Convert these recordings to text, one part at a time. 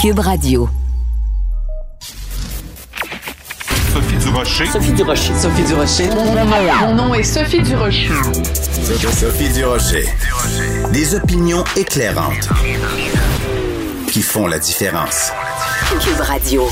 Cube Radio. Sophie Durocher. Sophie Durocher. Sophie Durocher. Mon nom est Sophie Durocher. Sophie Durocher. Des opinions éclairantes qui font la différence. Cube Radio.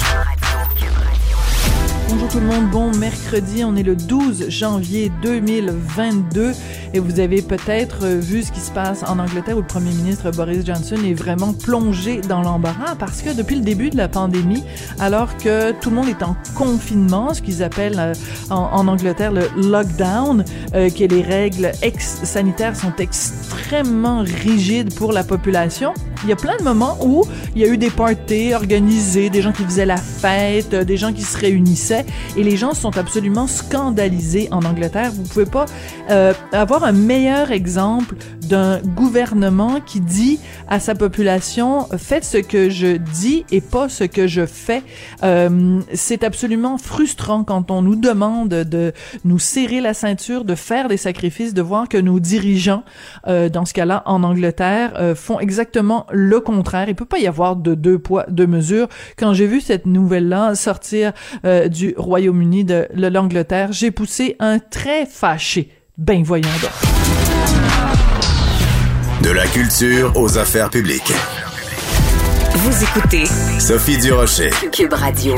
Bonjour tout le monde, bon mercredi, on est le 12 janvier 2022 et vous avez peut-être vu ce qui se passe en Angleterre où le premier ministre Boris Johnson est vraiment plongé dans l'embarras parce que depuis le début de la pandémie, alors que tout le monde est en confinement, ce qu'ils appellent euh, en, Angleterre le lockdown, euh, que les règles sanitaires sont extrêmement rigides pour la population, il y a plein de moments où il y a eu des parties organisées, des gens qui faisaient la fête, des gens qui se réunissaient et les gens sont absolument scandalisés en Angleterre. Vous pouvez pas euh, avoir un meilleur exemple d'un gouvernement qui dit à sa population faites ce que je dis et pas ce que je fais. Euh, c'est absolument frustrant quand on nous demande de nous serrer la ceinture, de faire des sacrifices, de voir que nos dirigeants, euh, dans ce cas-là en Angleterre, euh, font exactement le contraire. Il peut pas y avoir de deux poids deux mesures. Quand j'ai vu cette nouvelle-là sortir euh, du Royaume-Uni de l'Angleterre, j'ai poussé un très fâché. Ben voyons donc. De la culture aux affaires publiques. Vous écoutez Sophie Durocher. Cube Radio.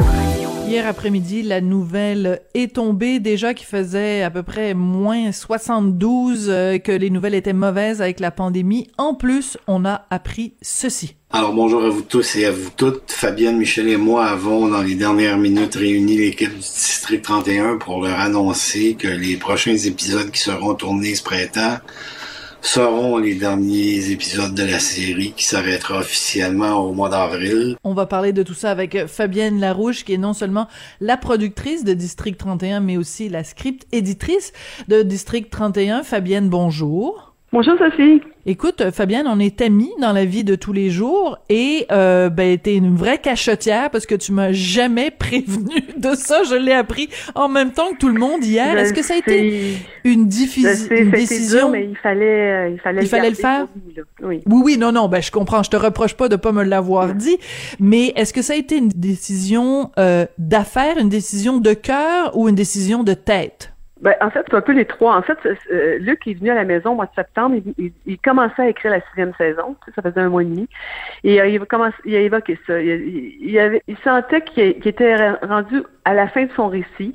Hier après-midi, la nouvelle est tombée déjà qui faisait à peu près moins 72 euh, que les nouvelles étaient mauvaises avec la pandémie. En plus, on a appris ceci. Alors bonjour à vous tous et à vous toutes. Fabienne, Michel et moi avons dans les dernières minutes réuni l'équipe du District 31 pour leur annoncer que les prochains épisodes qui seront tournés ce printemps seront les derniers épisodes de la série qui s'arrêtera officiellement au mois d'avril. On va parler de tout ça avec Fabienne Larouche, qui est non seulement la productrice de District 31, mais aussi la script éditrice de District 31. Fabienne, bonjour. Bonjour Sophie. Écoute, Fabienne, on est amis dans la vie de tous les jours et euh, ben t'es une vraie cachetière parce que tu m'as jamais prévenu de ça. Je l'ai appris en même temps que tout le monde hier. Est-ce que ça a été une, une décision dur, mais il fallait, euh, il fallait, il le, fallait le faire? oui. oui, oui, non, non. Ben je comprends. Je te reproche pas de pas me l'avoir dit, mais est-ce que ça a été une décision euh, d'affaires, une décision de cœur ou une décision de tête? Ben, en fait, c'est un peu les trois. En fait, euh, Luc est venu à la maison au mois de septembre. Il, il, commençait à écrire la sixième saison. Ça faisait un mois et demi. Et euh, il, a commencé, il a évoqué ça. Il, il, il sentait qu'il était rendu à la fin de son récit.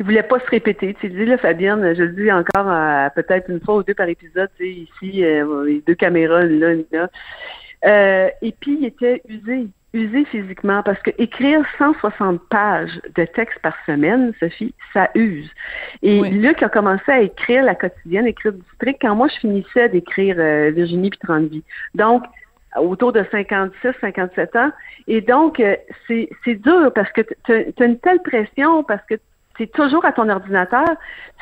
Il voulait pas se répéter. Tu sais, dis, là, Fabienne, je le dis encore peut-être une fois ou deux par épisode, ici, euh, les deux caméras, là, là. Et puis, il était usé usé physiquement parce que écrire 160 pages de texte par semaine, Sophie, ça use. Et oui. Luc a commencé à écrire la quotidienne, écrire du district quand moi je finissais d'écrire euh, Virginie puis 30 vies. Donc autour de 56, 57 ans. Et donc, euh, c'est dur parce que tu as une telle pression, parce que c'est toujours à ton ordinateur.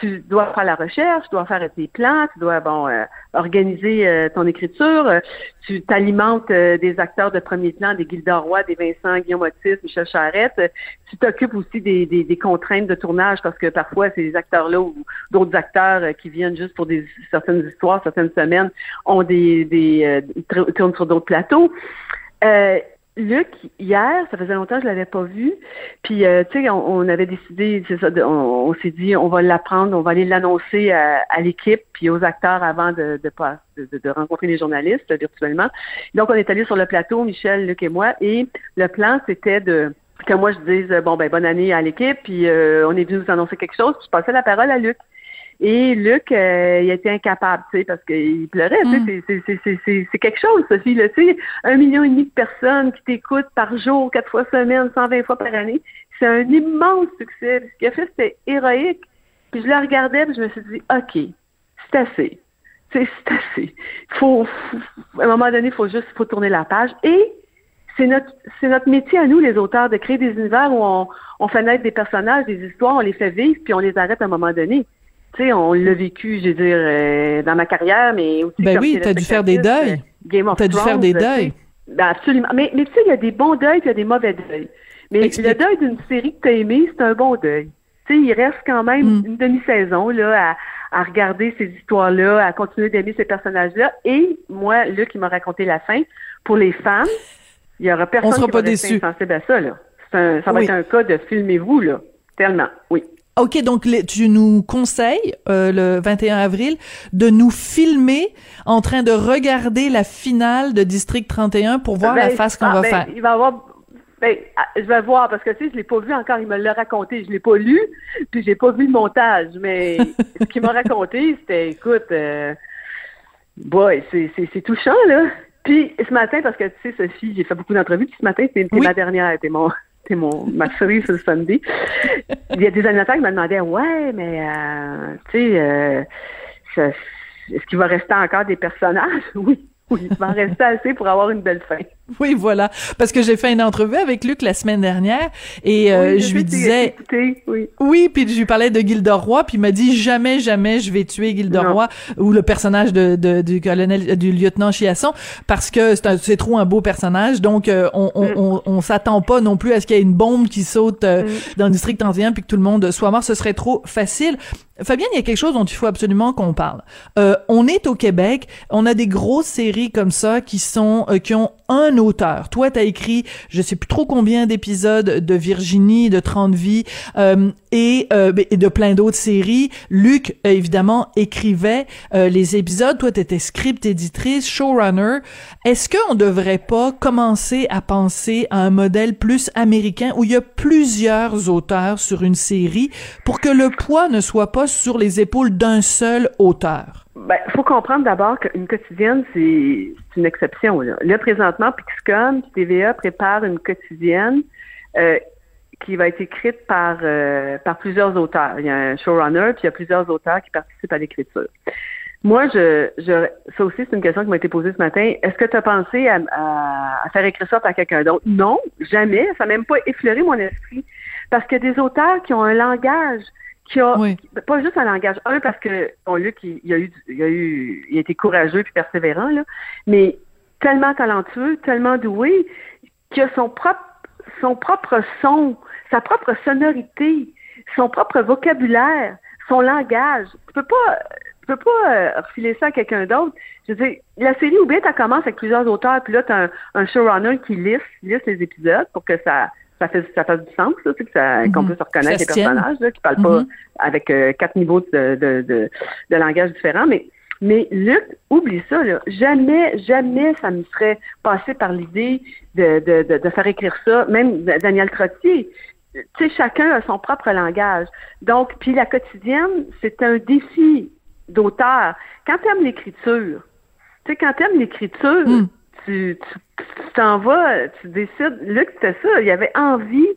Tu dois faire la recherche, tu dois faire tes plans, tu dois bon euh, organiser euh, ton écriture. Euh, tu t'alimentes des acteurs de premier plan, des Gilda Roy, des Vincent Guillaume Otis, Michel Charette. Tu t'occupes aussi des, des, des, contraintes de tournage parce que parfois ces acteurs-là ou d'autres acteurs qui viennent juste pour des certaines histoires, certaines semaines ont des, des tournent sur d'autres plateaux. Luc, hier, ça faisait longtemps que je l'avais pas vu. Puis, euh, tu sais, on, avait décidé, c'est ça, on, s'est dit, on va l'apprendre, on va aller l'annoncer à, l'équipe puis aux acteurs avant de, de, rencontrer les journalistes virtuellement. Donc, on est allé sur le plateau, Michel, Luc et moi, et le plan, c'était de que moi je dise bon ben bonne année à l'équipe, puis euh, on est venu vous annoncer quelque chose, puis je passais la parole à Luc. Et Luc, euh, il était incapable, tu sais, parce qu'il pleurait. Mm. Tu sais, c'est quelque chose, Sophie. Là, tu sais, un million et demi de personnes qui t'écoutent par jour, quatre fois semaine, 120 fois par année. C'est un immense succès. Ce qu'il a fait, c'était héroïque. Puis je le regardais, puis je me suis dit, OK, c'est assez. C'est assez. Faut, faut, à un moment donné, il faut juste faut tourner la page. Et c'est notre c'est notre métier à nous, les auteurs, de créer des univers où on, on fait naître des personnages, des histoires, on les fait vivre, puis on les arrête à un moment donné sais, on l'a vécu, je veux dire, euh, dans ma carrière, mais aussi. Ben oui, t'as dû faire des deuils. Game of T'as dû faire des deuils. Ben absolument. Mais, mais tu sais, il y a des bons deuils, puis il y a des mauvais deuils. Mais Explique. le deuil d'une série que t'as aimé, c'est un bon deuil. Tu sais, il reste quand même mm. une demi-saison là à, à regarder ces histoires-là, à continuer d'aimer ces personnages-là. Et moi, Luc, il m'a raconté la fin. Pour les fans, Il y aura personne On sera qui pas va déçus. insensible à ça, là. Un- ça va Oui. être un cas de filmez-vous, là. Tellement, oui. OK, donc les- tu nous conseilles, euh, le 21 avril, de nous filmer en train de regarder la finale de District 31 pour voir la Ben, face qu'on ah, va ben, faire. Il va avoir. Ben, ah, je vais voir parce que tu sais, je l'ai pas vu encore. Il me l'a raconté. Je l'ai pas lu, puis j'ai pas vu le montage. Mais ce qu'il m'a raconté, c'était, écoute, euh, boy, c'est, touchant là. Puis ce matin, parce que tu sais, Sophie, j'ai fait beaucoup d'entrevues. Puis ce matin, c'était Oui. ma dernière, c'était mon, c'était mon ma cerise le Sunday. Il y a des animateurs qui me demandaient, ouais, mais euh, tu sais, euh, est-ce qu'il va rester encore des personnages? Oui. Oui, il va en rester assez pour avoir une belle fin. Oui, voilà. Parce que j'ai fait une entrevue avec Luc la semaine dernière et euh, Oui, je lui sais, disais, écoutez, oui. Oui, puis je lui parlais de Gilderoy, puis il m'a dit jamais, jamais je vais tuer Gilderoy ou le personnage de, de- du colonel, du lieutenant Chiasson parce que c'est trop un beau personnage. Donc euh, on on, Mm. on, on s'attend pas non plus à ce qu'il y ait une bombe qui saute euh, Mm. dans le district 31 puis que tout le monde soit mort. Ce serait trop facile. Fabienne, il y a quelque chose dont il faut absolument qu'on parle. Euh, on est au Québec, on a des grosses séries comme ça qui sont euh, qui ont un auteur. Toi, tu as écrit, je sais plus trop combien d'épisodes de Virginie, de 30 vies euh, et, euh, et de plein d'autres séries. Luc, euh, évidemment, écrivait euh, les épisodes. Toi, tu étais script éditrice, showrunner. Est-ce qu'on devrait pas commencer à penser à un modèle plus américain où il y a plusieurs auteurs sur une série pour que le poids ne soit pas sur les épaules d'un seul auteur? Ben, faut comprendre d'abord qu'une quotidienne, c'est une exception. Là, présentement, Pixcom, TVA prépare une quotidienne euh, qui va être écrite par, euh, par plusieurs auteurs. Il y a un showrunner, puis il y a plusieurs auteurs qui participent à l'écriture. Moi, je, ça aussi, c'est une question qui m'a été posée ce matin. Est-ce que tu as pensé à, à- faire écrire ça par quelqu'un d'autre? Non, jamais. Ça n'a même pas effleuré mon esprit. Parce a des auteurs qui ont un langage, qui a Oui. pas juste un langage. Un, parce que bon, Luc, il, il a eu, il a eu, il a été courageux puis persévérant, là, mais tellement talentueux, tellement doué, qu'il a son propre, son propre son, sa propre sonorité, son propre vocabulaire, son langage. Tu peux pas, tu peux pas euh, refiler ça à quelqu'un d'autre. Je veux dire, la série ou bien tu commences avec plusieurs auteurs, puis là, tu as un, un showrunner qui lisse, lisse les épisodes pour que ça, ça, fait, ça fasse du sens, là, tu sais, que ça- qu'on Mhm. puisse reconnaître les se personnages, là, qui parlent pas Mhm. avec euh, quatre niveaux de, de, de, de langage différents. Mais, mais Luc, oublie ça, là. Jamais, jamais ça me serait passé par l'idée de, de, de, de faire écrire ça. Même Daniel Trottier. Tu sais, chacun a son propre langage. Donc, puis la quotidienne, c'est un défi d'auteur. Quand tu aimes l'écriture, tu sais, quand tu aimes l'écriture, Mm. Tu t'en vas, tu décides. Luc, c'était ça. Il avait envie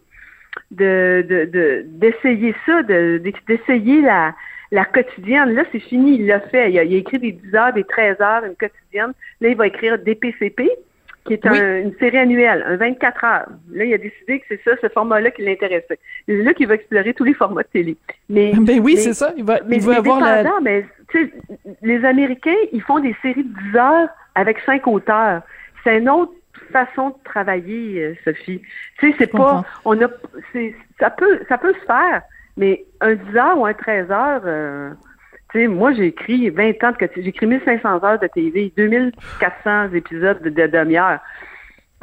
de de- de- d'essayer ça, de d'essayer la la quotidienne. Là, c'est fini, il l'a fait. Il a, il a écrit des 10 heures, des 13 heures, une quotidienne. Là, il va écrire DPCP, qui est un- une série annuelle, un 24 heures. Là, il a décidé que c'est ça, ce format-là qui l'intéressait. Là, qu'il va explorer tous les formats de télé. Mais, Ben oui, c'est ça. Il va, mais, il va avoir la. mais, les Américains, ils font des séries de 10 heures avec cinq auteurs. C'est une autre façon de travailler, euh, Sophie. Tu sais, c'est pas, on a, c'est, ça peut, ça peut se faire, mais un 10 heures ou un 13 heures, euh, tu sais, moi, j'ai écrit 20 ans de. J'ai écrit 1500 heures de TV, 2400 épisodes de, de demi-heure.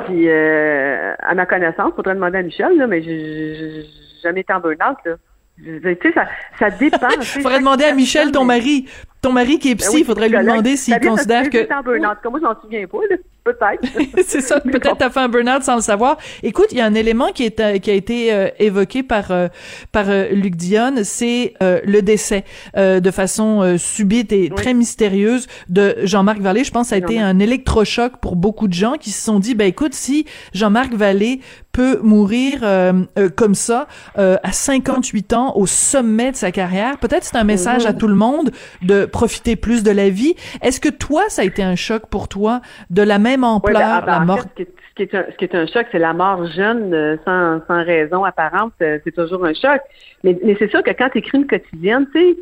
Puis, euh, à ma connaissance, faudrait demander à Michel, là, mais j'ai jamais été en burn-out, là. Tu sais, ça, ça dépend. Faudrait demander à Michel, ton mari, ton mari qui est Ben psy, oui, il faudrait lui demander s'il considère que. en burn-out? Comme moi, je m'en souviens pas, là. Peut-être. c'est ça, peut-être t'as fait un burn-out sans le savoir. Écoute, il y a un élément qui est euh, qui a été euh, évoqué par euh, par euh, Luc Dionne, c'est euh, le décès euh, de façon subite et très mystérieuse de Jean-Marc Vallée. Je pense que ça a été un électrochoc pour beaucoup de gens qui se sont dit, ben écoute, si Jean-Marc Vallée peut mourir comme ça euh, à 58 ans au sommet de sa carrière, peut-être c'est un message à tout le monde de profiter plus de la vie. Est-ce que toi, ça a été un choc pour toi de la même Ouais, ampleur, ben, ah, ben, la en mort? fait, ce, qui est, un, ce qui est un choc, c'est la mort jeune, euh, sans, sans raison apparente. euh, C'est toujours un choc. Mais, mais c'est sûr que quand tu écris une quotidienne, tu sais,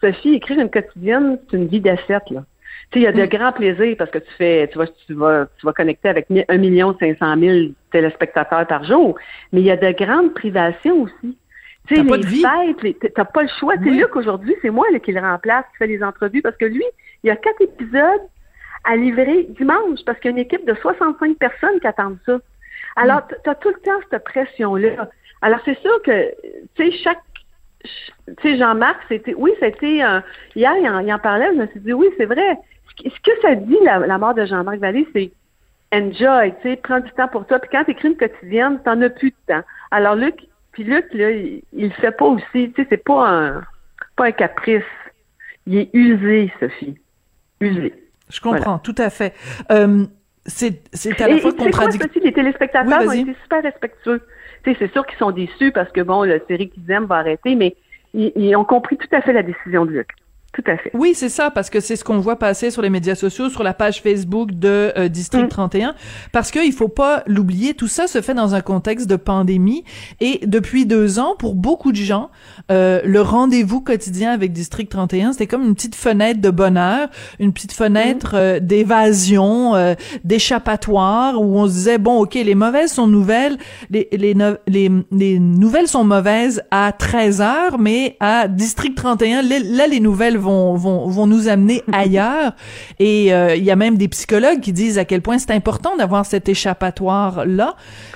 Sophie, écrire une quotidienne, c'est une vie d'asset, là. Tu sais, il y a de grands plaisirs parce que tu fais, tu vas, tu vas, tu vas connecter avec 1 million 500 000 téléspectateurs par jour. Mais il y a de grandes privations aussi. Tu sais, les vie. fêtes, t'as pas le choix. Oui. Luc, aujourd'hui, c'est moi là, qui le remplace, qui fait les entrevues parce que lui, il y a quatre épisodes à livrer dimanche parce qu'il y a une équipe de 65 personnes qui attendent ça. Alors, tu as tout le temps cette pression-là. Alors, c'est sûr que, tu sais, chaque tu sais, Jean-Marc, c'était, oui, c'était, un hier, il en, il en, parlait, je me suis dit, oui, c'est vrai. Ce que ça dit, la, la mort de Jean-Marc Vallée, c'est enjoy, tu sais, prends du temps pour toi. Puis quand tu écris une quotidienne, t'en as plus de temps. Alors, Luc, puis Luc, là, il, il le fait pas aussi, tu sais, c'est pas un, pas un caprice. Il est usé, Sophie. Usé. Je comprends, voilà. tout à fait. Euh, c'est, c'est à la fois contradictoire. Les téléspectateurs oui, ont été super respectueux. Tu sais, c'est sûr qu'ils sont déçus parce que, bon, la série qu'ils aiment va arrêter, mais ils, ils, ont compris tout à fait la décision de Luc. Tout à fait. Oui, c'est ça, parce que c'est ce qu'on voit passer sur les médias sociaux, sur la page Facebook de euh, District mm. 31, parce qu'il faut pas l'oublier, tout ça se fait dans un contexte de pandémie, et depuis deux ans, pour beaucoup de gens, euh, le rendez-vous quotidien avec District 31, c'était comme une petite fenêtre de bonheur, une petite fenêtre mm. euh, d'évasion, euh, d'échappatoire, où on se disait, bon, ok, les mauvaises sont nouvelles, les, les, les, les nouvelles sont mauvaises à 13 heures, mais à District 31, là, les nouvelles vont, vont, vont nous amener ailleurs. Et euh, il y a même des psychologues qui disent à quel point c'est important d'avoir cet échappatoire-là.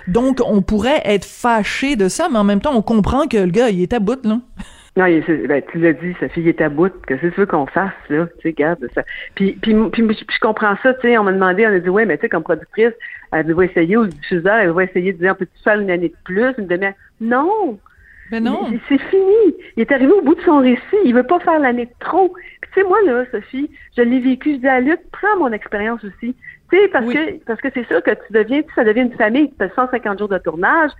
Donc, on pourrait être fâché de ça, mais en même temps, on comprend que le gars, il est à bout, là. Non, il, ben, tu l'as dit, sa fille est à bout. Qu'est-ce que tu veux qu'on fasse, là? Tu sais, garde ça. Puis, puis, puis, puis, je comprends ça, tu sais, on m'a demandé, on a dit, ouais, mais tu sais, comme productrice, elle va essayer, ou diffuseur, elle va essayer de dire, peux-tu faire une année de plus, une demi Non! Mais non. C'est fini. Il est arrivé au bout de son récit. Il veut pas faire l'année de trop. Puis tu sais, moi, là, Sophie, je l'ai vécu. Je dis à Luc, prends mon expérience aussi. Tu sais, parce oui. que parce que c'est sûr que tu deviens, ça devient une famille. Tu as 150 jours de tournage.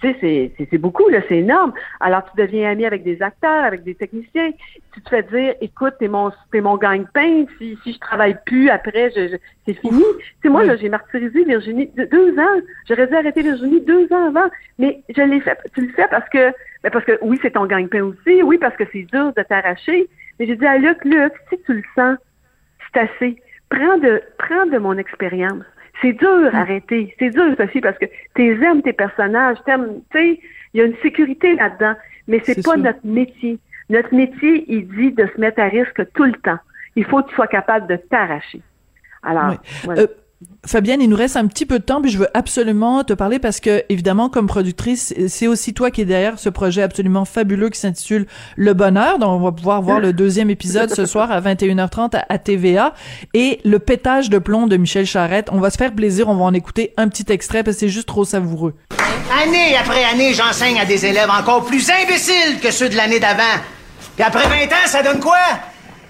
Tu sais, c'est beaucoup, là, c'est énorme. Alors, tu deviens ami avec des acteurs, avec des techniciens. Tu te fais dire, écoute, t'es mon, t'es mon gagne-pain. Si, si je travaille plus après, je, je c'est fini. Tu sais, moi, oui. là, j'ai martyrisé Virginie deux ans. J'aurais dû arrêter Virginie deux ans avant. Mais je l'ai fait. Tu le fais parce que, ben parce que oui, c'est ton gagne-pain aussi. Oui, parce que c'est dur de t'arracher. Mais j'ai dit à Luc, Luc, si tu le sens, c'est assez. Prends de, prends de mon expérience. C'est dur Mm. arrêter. C'est dur, Sophie, parce que tu aimes tes personnages, t'aimes, tu sais, il y a une sécurité là-dedans. Mais c'est pas sûr. notre métier. Notre métier, il dit de se mettre à risque tout le temps. Il faut que tu sois capable de t'arracher. Alors, Oui. voilà. Euh, Fabienne, il nous reste un petit peu de temps, puis je veux absolument te parler parce que, évidemment, comme productrice, c'est aussi toi qui es derrière ce projet absolument fabuleux qui s'intitule Le Bonheur, dont on va pouvoir voir le deuxième épisode ce soir à 21h30 à, à TVA, et Le pétage de plomb de Michel Charette. On va se faire plaisir, on va en écouter un petit extrait parce que c'est juste trop savoureux. Année après année, j'enseigne à des élèves encore plus imbéciles que ceux de l'année d'avant. Puis après 20 ans, ça donne quoi?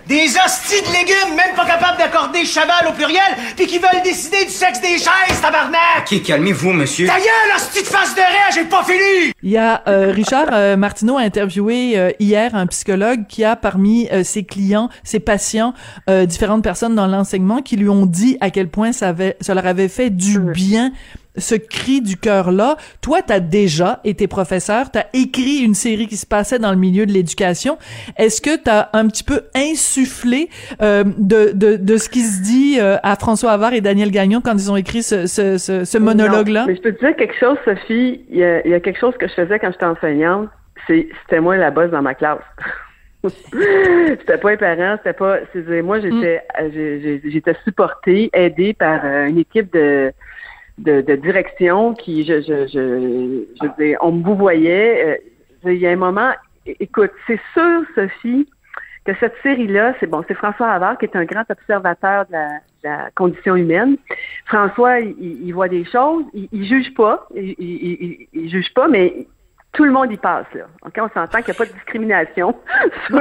Des hosties de légumes, même pas capables d'accorder cheval au pluriel, puis qui veulent décider du sexe des chaises, tabarnak! Ok, calmez-vous, monsieur. Ta gueule, hostie de face de raie, j'ai pas fini! Il y a euh, Richard euh, Martineau a interviewé euh, hier un psychologue qui a parmi euh, ses clients, ses patients, euh, différentes personnes dans l'enseignement qui lui ont dit à quel point ça, avait, ça leur avait fait du bien ce cri du cœur-là. Toi, t'as déjà été professeur, t'as écrit une série qui se passait dans le milieu de l'éducation. Est-ce que t'as un petit peu insufflé euh, de, de, de ce qui se dit euh, à François Havard et Daniel Gagnon quand ils ont écrit ce, ce, ce, ce monologue-là? Mais je peux te dire quelque chose, Sophie. Il y, a, il y a quelque chose que je faisais quand j'étais enseignante. C'est, c'était moi la bosse dans ma classe. c'était pas les parents, c'était pas. C'est, moi, j'étais, mm. j'étais supportée, aidée par euh, une équipe de de, de direction qui, je, je, je, je on me vous voyait. Euh, il y a un moment, écoute, c'est sûr, Sophie, que cette série-là, c'est bon, c'est François Havard qui est un grand observateur de la, de la condition humaine. François, il, il, voit des choses, il, il juge pas, il, il, juge pas, mais tout le monde y passe là. Ok, on s'entend qu'il n'y a pas de discrimination sur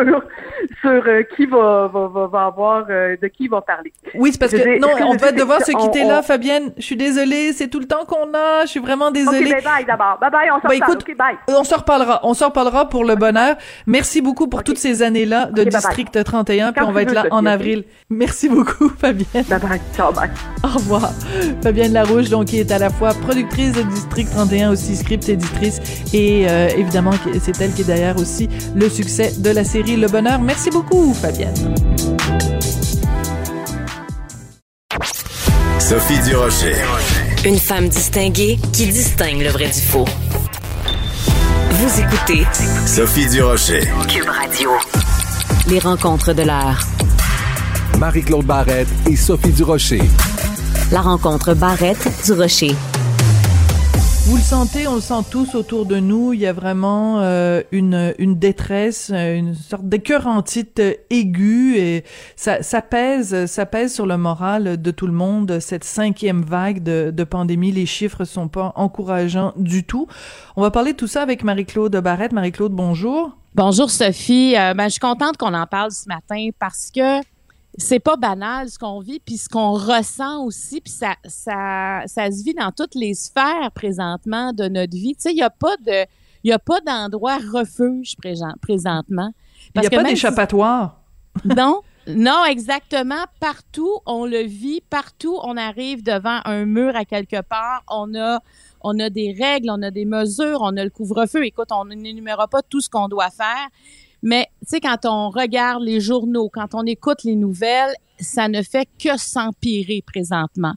sur euh, qui va, va, va, va avoir euh, de qui va parler. Oui, c'est parce que non, on va devoir se quitter on- là, Fabienne. Je suis désolée, c'est tout le temps qu'on a. Je suis vraiment désolée. Ok, bye bye d'abord. Bye bye, on s'en Bah, bye. On s'en reparlera. On s'en reparlera pour le bonheur. Merci beaucoup pour toutes ces années-là de Ok, bye bye. District 31. Puis on va être là en avril. Merci beaucoup, Fabienne. Bye bye. Ciao, bye. Au revoir. Fabienne Larouche, donc, qui est à la fois productrice de District 31, aussi script éditrice. Et euh, évidemment, c'est elle qui est derrière aussi le succès de la série Le Bonheur. Merci beaucoup, Fabienne. Sophie Durocher. Une femme distinguée qui distingue le vrai du faux. Vous écoutez Sophie Durocher. Cube Radio. Les rencontres de l'heure. Marie-Claude Barrette et Sophie Durocher. La rencontre Barrette du Rocher. Vous le sentez, on le sent tous autour de nous. Il y a vraiment euh, une, une détresse, euh, une sorte d'écœurantite aiguë et ça, ça pèse, ça pèse sur le moral de tout le monde. Cette cinquième vague de, de pandémie, les chiffres sont pas encourageants du tout. On va parler de tout ça avec Marie-Claude Barrette. Marie-Claude, bonjour. Bonjour Sophie. Euh, ben, je suis contente qu'on en parle ce matin parce que c'est pas banal ce qu'on vit puis ce qu'on ressent aussi puis ça ça ça se vit dans toutes les sphères présentement de notre vie. Tu sais, il y a pas de il y a pas d'endroit refuge présentement. Il n'y a pas d'échappatoire. non, non, exactement. Partout, on le vit. Partout, on arrive devant un mur à quelque part. On a, on a des règles, on a des mesures, on a le couvre-feu. Écoute, on n'énumérera pas tout ce qu'on doit faire. Mais, tu sais, quand on regarde les journaux, quand on écoute les nouvelles, ça ne fait que s'empirer présentement.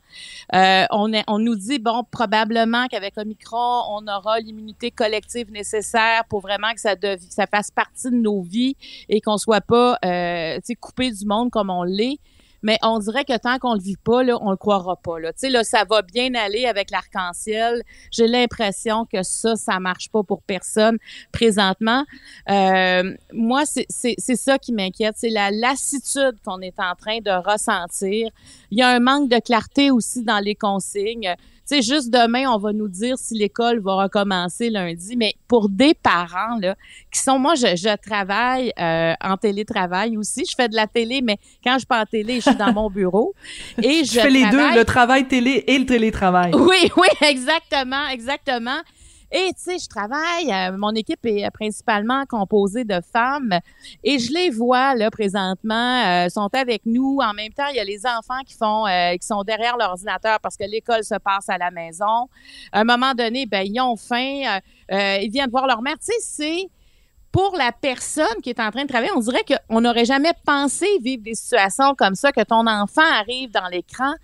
Euh, on, est, on nous dit, bon, probablement qu'avec Omicron, on aura l'immunité collective nécessaire pour vraiment que ça, ça fasse partie de nos vies et qu'on soit pas, euh, coupé du monde comme on l'est mais on dirait que tant qu'on le vit pas, là, on le croira pas. Là. Tu sais, là, ça va bien aller avec l'arc-en-ciel. J'ai l'impression que ça, ça marche pas pour personne présentement. Euh, moi, c'est ça qui m'inquiète, c'est la lassitude qu'on est en train de ressentir. Il y a un manque de clarté aussi dans les consignes sais, juste demain, on va nous dire si l'école va recommencer lundi. Mais pour des parents, là, qui sont, moi, je, je travaille euh, en télétravail aussi. Je fais de la télé, mais quand je suis pas en télé, je suis dans mon bureau. Et je, fais les deux, le travail télé et le télétravail. Oui, oui, exactement, exactement. Et tu sais, je travaille, euh, mon équipe est euh, principalement composée de femmes et je les vois là présentement, euh, sont avec nous. En même temps, il y a les enfants qui font, qui sont derrière l'ordinateur parce que l'école se passe à la maison. À un moment donné, ben ils ont faim, ils viennent voir leur mère. Tu sais, c'est pour la personne qui est en train de travailler, on dirait qu'on n'aurait jamais pensé vivre des situations comme ça, que ton enfant arrive dans l'écran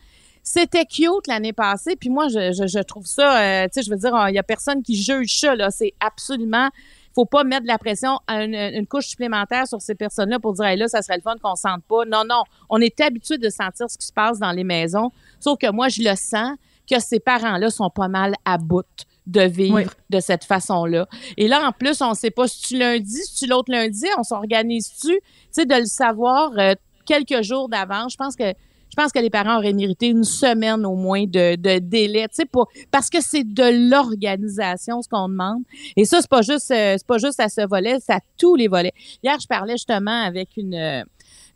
c'était cute l'année passée, puis moi, je, je, je trouve ça, euh, tu sais, je veux dire, il y a personne qui juge ça, là. C'est absolument faut pas mettre de la pression, une, une couche supplémentaire sur ces personnes-là pour dire, hey, là, ça serait le fun qu'on sente pas. Non, non. On est habitué de sentir ce qui se passe dans les maisons. Sauf que moi, je le sens que ces parents-là sont pas mal à bout de vivre de cette façon-là. Et là, en plus, on sait pas si tu lundi, si tu l'autre lundi, on s'organise-tu, tu sais, de le savoir euh, quelques jours d'avance. Je pense que je pense que les parents auraient mérité une semaine au moins de, délai, tu sais, parce que c'est de l'organisation ce qu'on demande. Et ça, c'est pas juste, euh, c'est pas juste à ce volet, c'est à tous les volets. Hier, je parlais justement avec une, euh,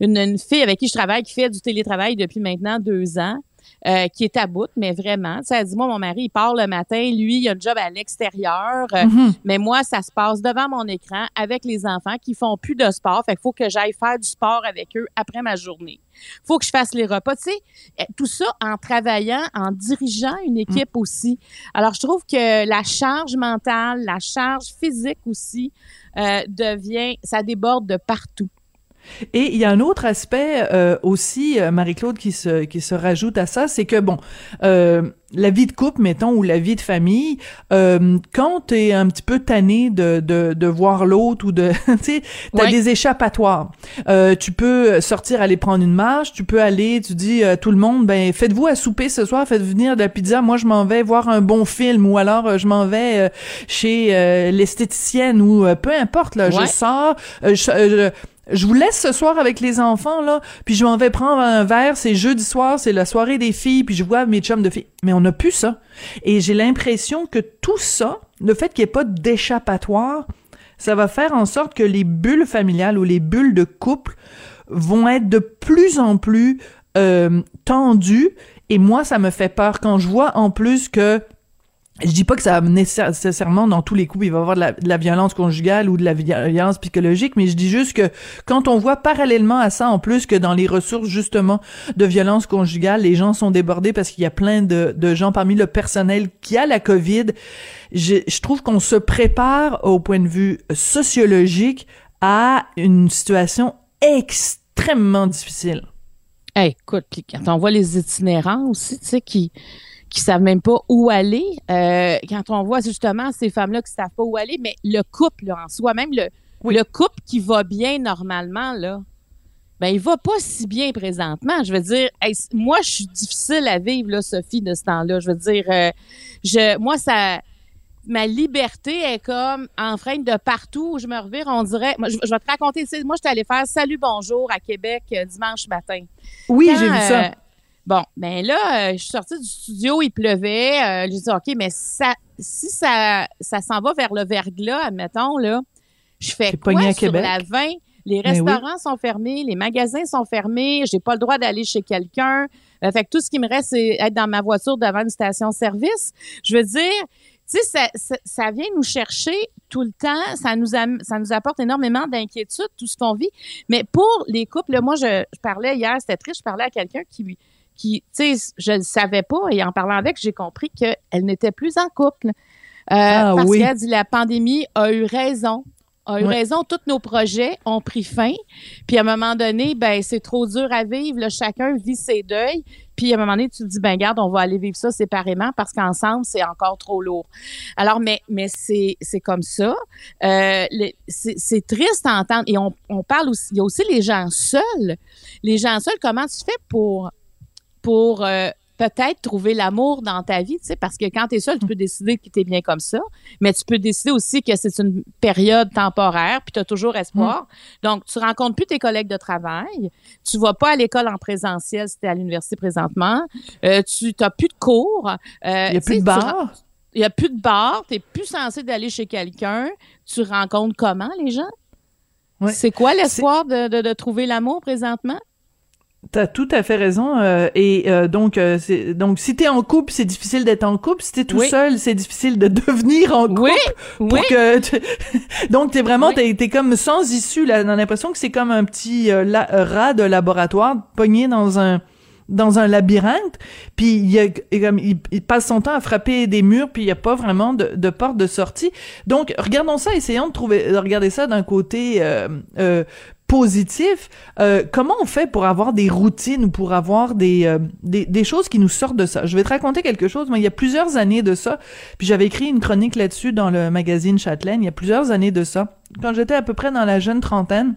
une, une fille avec qui je travaille qui fait du télétravail depuis maintenant deux ans. Euh, qui est à bout, mais vraiment. Ça dit, moi, mon mari, il part le matin, lui, il a un job à l'extérieur, euh, mm-hmm. mais moi, ça se passe devant mon écran avec les enfants qui font plus de sport. Fait qu'il faut que j'aille faire du sport avec eux après ma journée. faut que je fasse les repas. Tu sais, eh, tout ça en travaillant, en dirigeant une équipe mm. aussi. Alors, je trouve que la charge mentale, la charge physique aussi euh, devient, ça déborde de partout. Et il y a un autre aspect euh, aussi, euh, Marie-Claude, qui se, qui se rajoute à ça, c'est que, bon, euh, la vie de couple, mettons, ou la vie de famille, euh, quand t'es un petit peu tanné de, de, de voir l'autre ou de, tu sais, t'as des échappatoires. Euh, tu peux sortir, aller prendre une marche, tu peux aller, tu dis à tout le monde, ben faites-vous à souper ce soir, faites venir de la pizza, moi je m'en vais voir un bon film, ou alors je m'en vais chez l'esthéticienne, ou peu importe, là, je sors, je, je vous laisse ce soir avec les enfants, là, puis je m'en vais prendre un verre, c'est jeudi soir, c'est la soirée des filles, puis je vois mes chums de filles. Mais on n'a plus ça. Et j'ai l'impression que tout ça, le fait qu'il n'y ait pas d'échappatoire, ça va faire en sorte que les bulles familiales ou les bulles de couple vont être de plus en plus euh, tendues. Et moi, ça me fait peur quand je vois en plus que je dis pas que ça nécessairement dans tous les coups il va y avoir de la, violence conjugale ou de la violence psychologique, mais je dis juste que quand on voit parallèlement à ça en plus que dans les ressources justement de violence conjugale, les gens sont débordés parce qu'il y a plein de, gens parmi le personnel qui a la COVID. Je, trouve qu'on se prépare au point de vue sociologique à une situation extrêmement difficile. Écoute, quand on voit les itinérants aussi, tu sais, qui qui savent même pas où aller. Euh, quand on voit justement ces femmes-là qui savent pas où aller, mais le couple en soi, même le, le couple qui va bien normalement, là, ben il va pas si bien présentement. Je veux dire, hey, moi je suis difficile à vivre là, Sophie, de ce temps-là. Je veux dire, euh, je, moi ça, ma liberté est comme enfreinte de partout où je me revire. On dirait, moi, je, je vais te raconter. Moi, j'étais allée faire Salut bonjour à Québec euh, dimanche matin. Oui, j'ai vu ça. euh, bon, ben là, euh, je suis sortie du studio, il pleuvait. Euh, j'ai dit, OK, mais ça, si ça, ça s'en va vers le verglas, admettons, là, je fais quoi à sur Québec? la 20? Les Ben oui. restaurants sont fermés, les magasins sont fermés, j'ai pas le droit d'aller chez quelqu'un. Euh, fait que tout ce qui me reste, c'est être dans ma voiture devant une station-service. Je veux dire, tu sais, ça, ça, ça vient nous chercher tout le temps. Ça nous, am- ça nous apporte énormément d'inquiétude, tout ce qu'on vit. Mais pour les couples, là, moi, je, je parlais hier, c'était triste, je parlais à quelqu'un qui, qui tu sais, je ne savais pas, et en parlant avec, j'ai compris qu'elle n'était plus en couple. Euh, Ah parce oui. qu'elle dit la pandémie a eu raison. A eu raison, tous nos projets ont pris fin. Puis à un moment donné, ben c'est trop dur à vivre. Là, chacun vit ses deuils. Puis à un moment donné, tu te dis, ben garde, on va aller vivre ça séparément parce qu'ensemble, c'est encore trop lourd. Alors, mais, mais c'est, c'est comme ça. Euh, c'est, c'est triste à entendre. Et on, on parle aussi, il y a aussi les gens seuls. Les gens seuls, comment tu fais pour, pour euh, peut-être trouver l'amour dans ta vie, tu sais, parce que quand tu es seul, tu peux décider que tu es bien comme ça, mais tu peux décider aussi que c'est une période temporaire, puis tu as toujours espoir. Donc, tu rencontres plus tes collègues de travail, tu vas pas à l'école en présentiel si tu es à l'université présentement, euh, tu n'as plus de cours. euh, Il n'y a plus de bar. il n'y a plus de bar, tu n'es plus censé d'aller chez quelqu'un. Tu rencontres comment les gens? C'est quoi l'espoir de, de, de trouver l'amour présentement? T'as tout à fait raison. euh, et euh, donc, euh, c'est- donc, si t'es en couple, c'est difficile d'être en couple. Si t'es tout Oui. seul, c'est difficile de devenir en couple. Oui, Pour oui. que tu- donc t'es vraiment t'es, t'es comme sans issue là on a l'impression que c'est comme un petit euh, la- euh, rat de laboratoire pogné dans un dans un labyrinthe puis il, y a, comme, il, il passe son temps à frapper des murs puis il y a pas vraiment de, de porte de sortie donc regardons ça essayons de trouver de regarder ça d'un côté euh, euh, positif, euh, comment on fait pour avoir des routines ou pour avoir des, euh, des, des choses qui nous sortent de ça? Je vais te raconter quelque chose. Moi, il y a plusieurs années de ça, puis j'avais écrit une chronique là-dessus dans le magazine Châtelaine, il y a plusieurs années de ça, quand j'étais à peu près dans la jeune trentaine.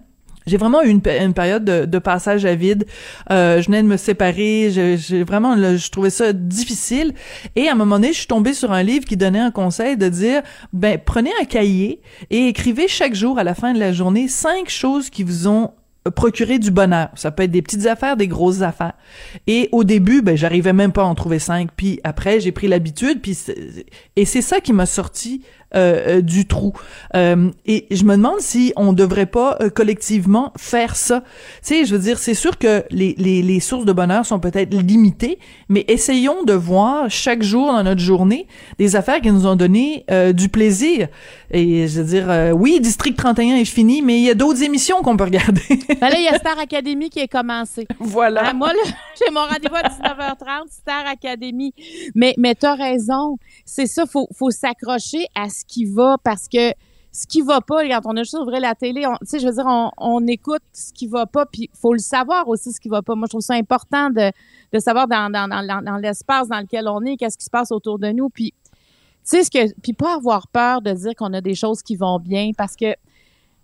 J'ai vraiment eu une, période de, passage à vide. Euh, je venais de me séparer. J'ai vraiment, je trouvais ça difficile. Et à un moment donné, je suis tombée sur un livre qui donnait un conseil de dire, ben prenez un cahier et écrivez chaque jour à la fin de la journée cinq choses qui vous ont procuré du bonheur. Ça peut être des petites affaires, des grosses affaires. Et au début, ben j'arrivais même pas à en trouver cinq. Puis après, j'ai pris l'habitude. Puis et c'est ça qui m'a sorti euh, euh, du trou. Euh, et je me demande si on devrait pas euh, collectivement faire ça. Tu sais, je veux dire, c'est sûr que les, les, les sources de bonheur sont peut-être limitées, mais essayons de voir chaque jour dans notre journée des affaires qui nous ont donné euh, du plaisir. Et je veux dire, euh, oui, District 31 est fini, mais il y a d'autres émissions qu'on peut regarder. Ben là, il y a Star Academy qui est commencé. voilà. Ah, moi, là, j'ai mon rendez-vous à 19h30, Star Academy. Mais, mais t'as raison. C'est ça, faut, faut s'accrocher à ce qui va parce que ce qui va pas, regarde, on a juste ouvert la télé, on- tu sais, je veux dire, on, on écoute ce qui va pas, puis faut le savoir aussi ce qui va pas. Moi, je trouve ça important de, de savoir dans, dans, dans, l'espace dans lequel on est, qu'est-ce qui se passe autour de nous, puis tu sais ce que, puis pas avoir peur de dire qu'on a des choses qui vont bien, parce que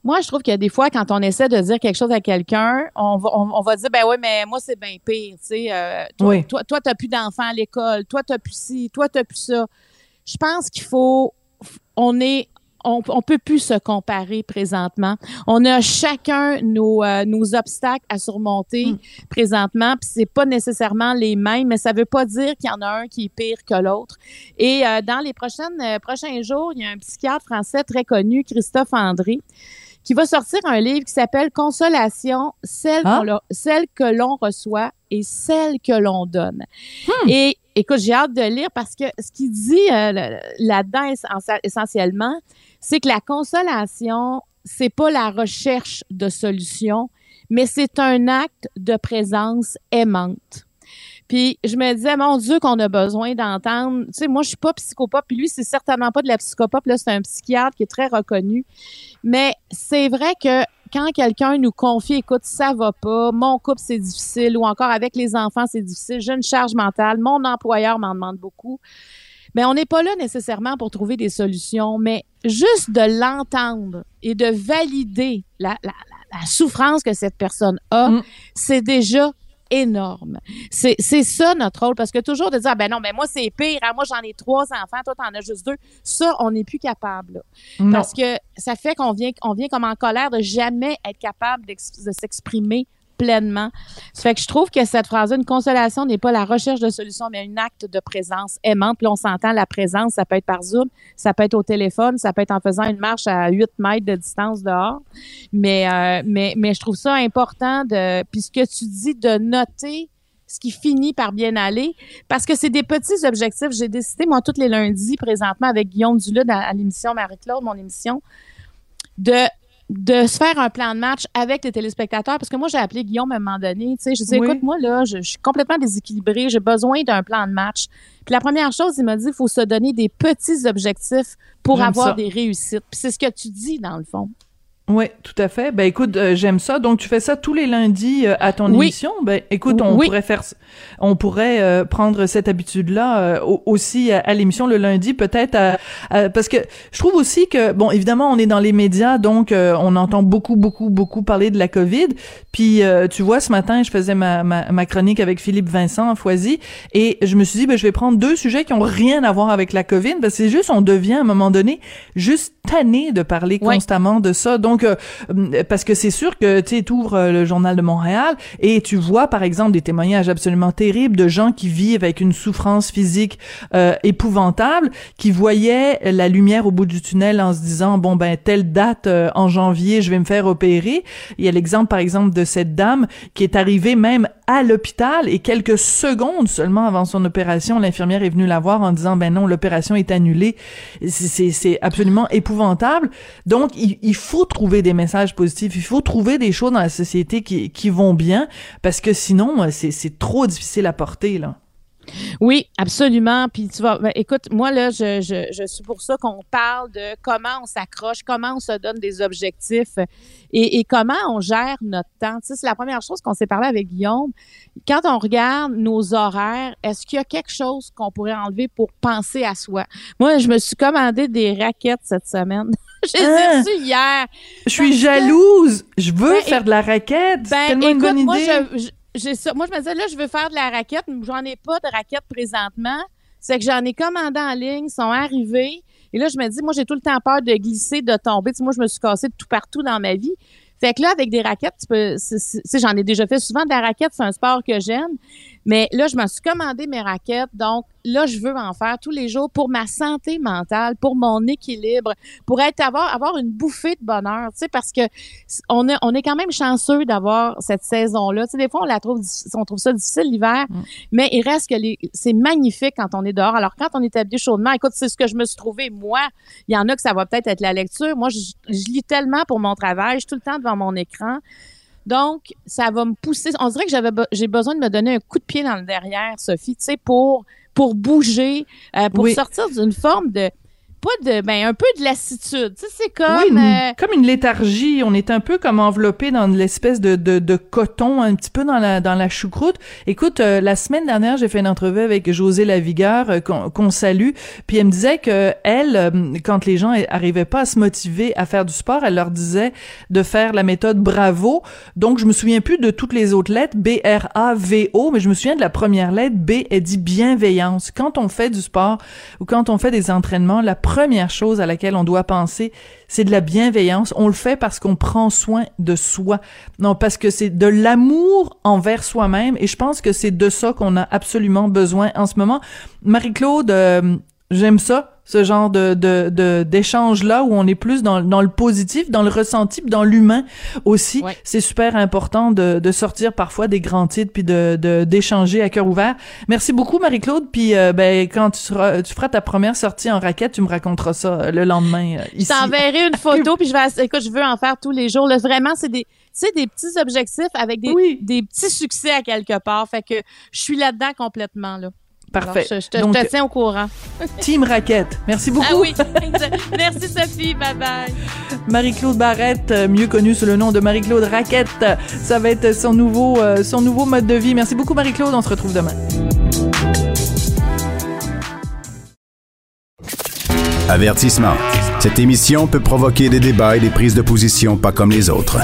moi, je trouve qu'il y a des fois, quand on essaie de dire quelque chose à quelqu'un, on va, on, on va dire, ben oui, mais moi, c'est bien pire, tu sais. euh, toi, Oui. toi, toi, t'as plus d'enfants à l'école. Toi, t'as plus ci. Toi, t'as plus ça. Je pense qu'il faut, on est, on, on peut plus se comparer présentement. On a chacun nos, euh, nos obstacles à surmonter Mm. présentement, puis c'est pas nécessairement les mêmes, mais ça veut pas dire qu'il y en a un qui est pire que l'autre. Et euh, dans les prochaines euh, prochains jours, il y a un psychiatre français très connu, Christophe André, qui va sortir un livre qui s'appelle Consolation, celle, Ah. celle que l'on reçoit et celle que l'on donne. Et écoute, j'ai hâte de lire parce que ce qu'il dit euh, là-dedans essen- essentiellement, c'est que la consolation, c'est pas la recherche de solutions, mais c'est un acte de présence aimante. Puis je me disais, mon Dieu, qu'on a besoin d'entendre. Tu sais, moi, je suis pas psychopop, puis lui, c'est certainement pas de la psychopop. Là, c'est un psychiatre qui est très reconnu. Mais c'est vrai que quand quelqu'un nous confie, écoute, ça va pas, mon couple, c'est difficile, ou encore avec les enfants, c'est difficile, j'ai une charge mentale, mon employeur m'en demande beaucoup. Mais on n'est pas là nécessairement pour trouver des solutions, mais juste de l'entendre et de valider la, la, la, la souffrance que cette personne a, Mm. c'est déjà énorme. C'est c'est ça notre rôle parce que toujours de dire ah, ben non mais moi c'est pire, hein, moi j'en ai trois enfants, toi t'en as juste deux. Ça on n'est plus capable. là. Parce que ça fait qu'on vient on vient comme en colère de jamais être capable de s'exprimer pleinement. Ça fait que je trouve que cette phrase une consolation n'est pas la recherche de solution mais un acte de présence aimante. Puis on s'entend la présence, ça peut être par Zoom, ça peut être au téléphone, ça peut être en faisant une marche à 8 mètres de distance dehors. Mais, euh, mais, mais je trouve ça important de, puis tu dis, de noter ce qui finit par bien aller, parce que c'est des petits objectifs. J'ai décidé, moi, tous les lundis, présentement, avec Guillaume Duluth à, à l'émission Marie-Claude, mon émission, de de se faire un plan de match avec les téléspectateurs parce que moi j'ai appelé Guillaume à un moment donné tu sais je dis Oui. écoute moi là je, je suis complètement déséquilibrée j'ai besoin d'un plan de match puis la première chose il m'a dit il faut se donner des petits objectifs pour avoir ça. des réussites puis c'est ce que tu dis dans le fond Oui, tout à fait. Ben écoute, euh, j'aime ça. Donc tu fais ça tous les lundis euh, à ton Oui. émission? Ben écoute, on Oui. pourrait faire, on pourrait euh, prendre cette habitude-là euh, au- aussi à, à l'émission le lundi, peut-être, à- à- parce que je trouve aussi que bon, évidemment, on est dans les médias, donc euh, on entend beaucoup, beaucoup, beaucoup parler de la COVID. Puis euh, tu vois, ce matin, je faisais ma, ma, ma chronique avec Philippe Vincent à Foisy, et je me suis dit, ben je vais prendre deux sujets qui ont rien à voir avec la COVID, parce que c'est juste, on devient à un moment donné juste tanné de parler constamment de ça. Donc, euh, euh, parce que c'est sûr que tu sais, t'ouvres euh, le journal de Montréal et tu vois, par exemple, des témoignages absolument terribles de gens qui vivent avec une souffrance physique euh, épouvantable, qui voyaient la lumière au bout du tunnel en se disant bon ben telle date euh, en janvier, je vais me faire opérer. Il y a l'exemple, par exemple, de cette dame qui est arrivée même à l'hôpital et quelques secondes seulement avant son opération, l'infirmière est venue la voir en disant ben non, l'opération est annulée. C'est- absolument épouvantable. Donc il, il faut trouver des messages positifs, il faut trouver des choses dans la société qui, qui vont bien parce que sinon c'est trop difficile à porter là. Oui, absolument. Puis tu vas, ben, écoute, moi là, je, je, je suis pour ça qu'on parle de comment on s'accroche, comment on se donne des objectifs et, et comment on gère notre temps. Tu sais, c'est la première chose qu'on s'est parlé avec Guillaume. Quand on regarde nos horaires, est-ce qu'il y a quelque chose qu'on pourrait enlever pour penser à soi? Moi, je me suis commandé des raquettes cette semaine. je les ai Hein? hier. Je suis jalouse. Je veux Ben, faire de la raquette. c'est Ben, tellement une écoute, bonne moi, idée. je- je- Moi, je me disais, là, je veux faire de la raquette, mais j'en ai pas de raquette présentement. C'est que j'en ai commandé en ligne, sont arrivés. Et là, je me dis, moi, j'ai tout le temps peur de glisser, de tomber. Tu sais, moi, je me suis cassée de tout partout dans ma vie. Fait que là, avec des raquettes, tu peux, j'en ai déjà fait souvent de la raquette, c'est un sport que j'aime. Mais là, je me suis commandé mes raquettes. Donc, là, je veux en faire tous les jours pour ma santé mentale, pour mon équilibre, pour être, avoir, avoir une bouffée de bonheur, tu sais, parce que on est, on est quand même chanceux d'avoir cette saison-là. Tu sais, des fois, on la trouve, on trouve ça difficile l'hiver, mais il reste que les, c'est magnifique quand on est dehors. Alors, quand on est habillé chaudement, écoute, c'est ce que je me suis trouvé, moi. Il y en a que ça va peut-être être la lecture. Moi, je, je lis tellement pour mon travail. Je suis tout le temps devant mon écran. Donc, ça va me pousser. On dirait que j'avais, j'ai besoin de me donner un coup de pied dans le derrière, Sophie, tu sais, pour, pour bouger, euh, pour Oui. sortir d'une forme de, pas de, ben, un peu de lassitude. Tu sais, c'est comme, oui, une- euh, comme une léthargie. On est un peu comme enveloppé dans l'espèce de, de, de coton, un petit peu dans la, dans la choucroute. Écoute, euh, la semaine dernière, j'ai fait une entrevue avec José Lavigueur, euh, qu'on qu'on salue, puis elle me disait que elle, euh, quand les gens arrivaient pas à se motiver à faire du sport, elle leur disait de faire la méthode Bravo. Donc, je me souviens plus de toutes les autres lettres, B-R-A-V-O, mais je me souviens de la première lettre, B, elle dit bienveillance. Quand on fait du sport ou quand on fait des entraînements, la première chose à laquelle on doit penser, c'est de la bienveillance. On le fait parce qu'on prend soin de soi. Non, parce que c'est de l'amour envers soi-même. Et je pense que c'est de ça qu'on a absolument besoin en ce moment. Marie-Claude, euh, j'aime ça ce genre de de de- d'échange là où on est plus dans dans le positif, dans le ressenti, puis dans l'humain aussi. Ouais. C'est super important de de sortir parfois des grands titres puis de de d'échanger à cœur ouvert. Merci beaucoup Marie-Claude puis euh, ben quand tu seras tu feras ta première sortie en raquette, tu me raconteras ça euh, le lendemain euh, Je ici. t'enverrai une photo, puis je vais, écoute, je veux en faire tous les jours. Là, vraiment, c'est des, tu sais, des petits objectifs avec des, Oui. des petits succès à quelque part. Fait que je suis là-dedans complètement, là. Parfait. Alors, je, je te, je Donc te tiens au courant. Team Raquette. Merci beaucoup. Ah oui. Merci, Sophie. Bye bye. Marie-Claude Barrette, euh, mieux connue sous le nom de Marie-Claude Raquette. Ça va être son nouveau, euh, son nouveau mode de vie. Merci beaucoup, Marie-Claude. On se retrouve demain. Avertissement. Cette émission peut provoquer des débats et des prises de position pas comme les autres.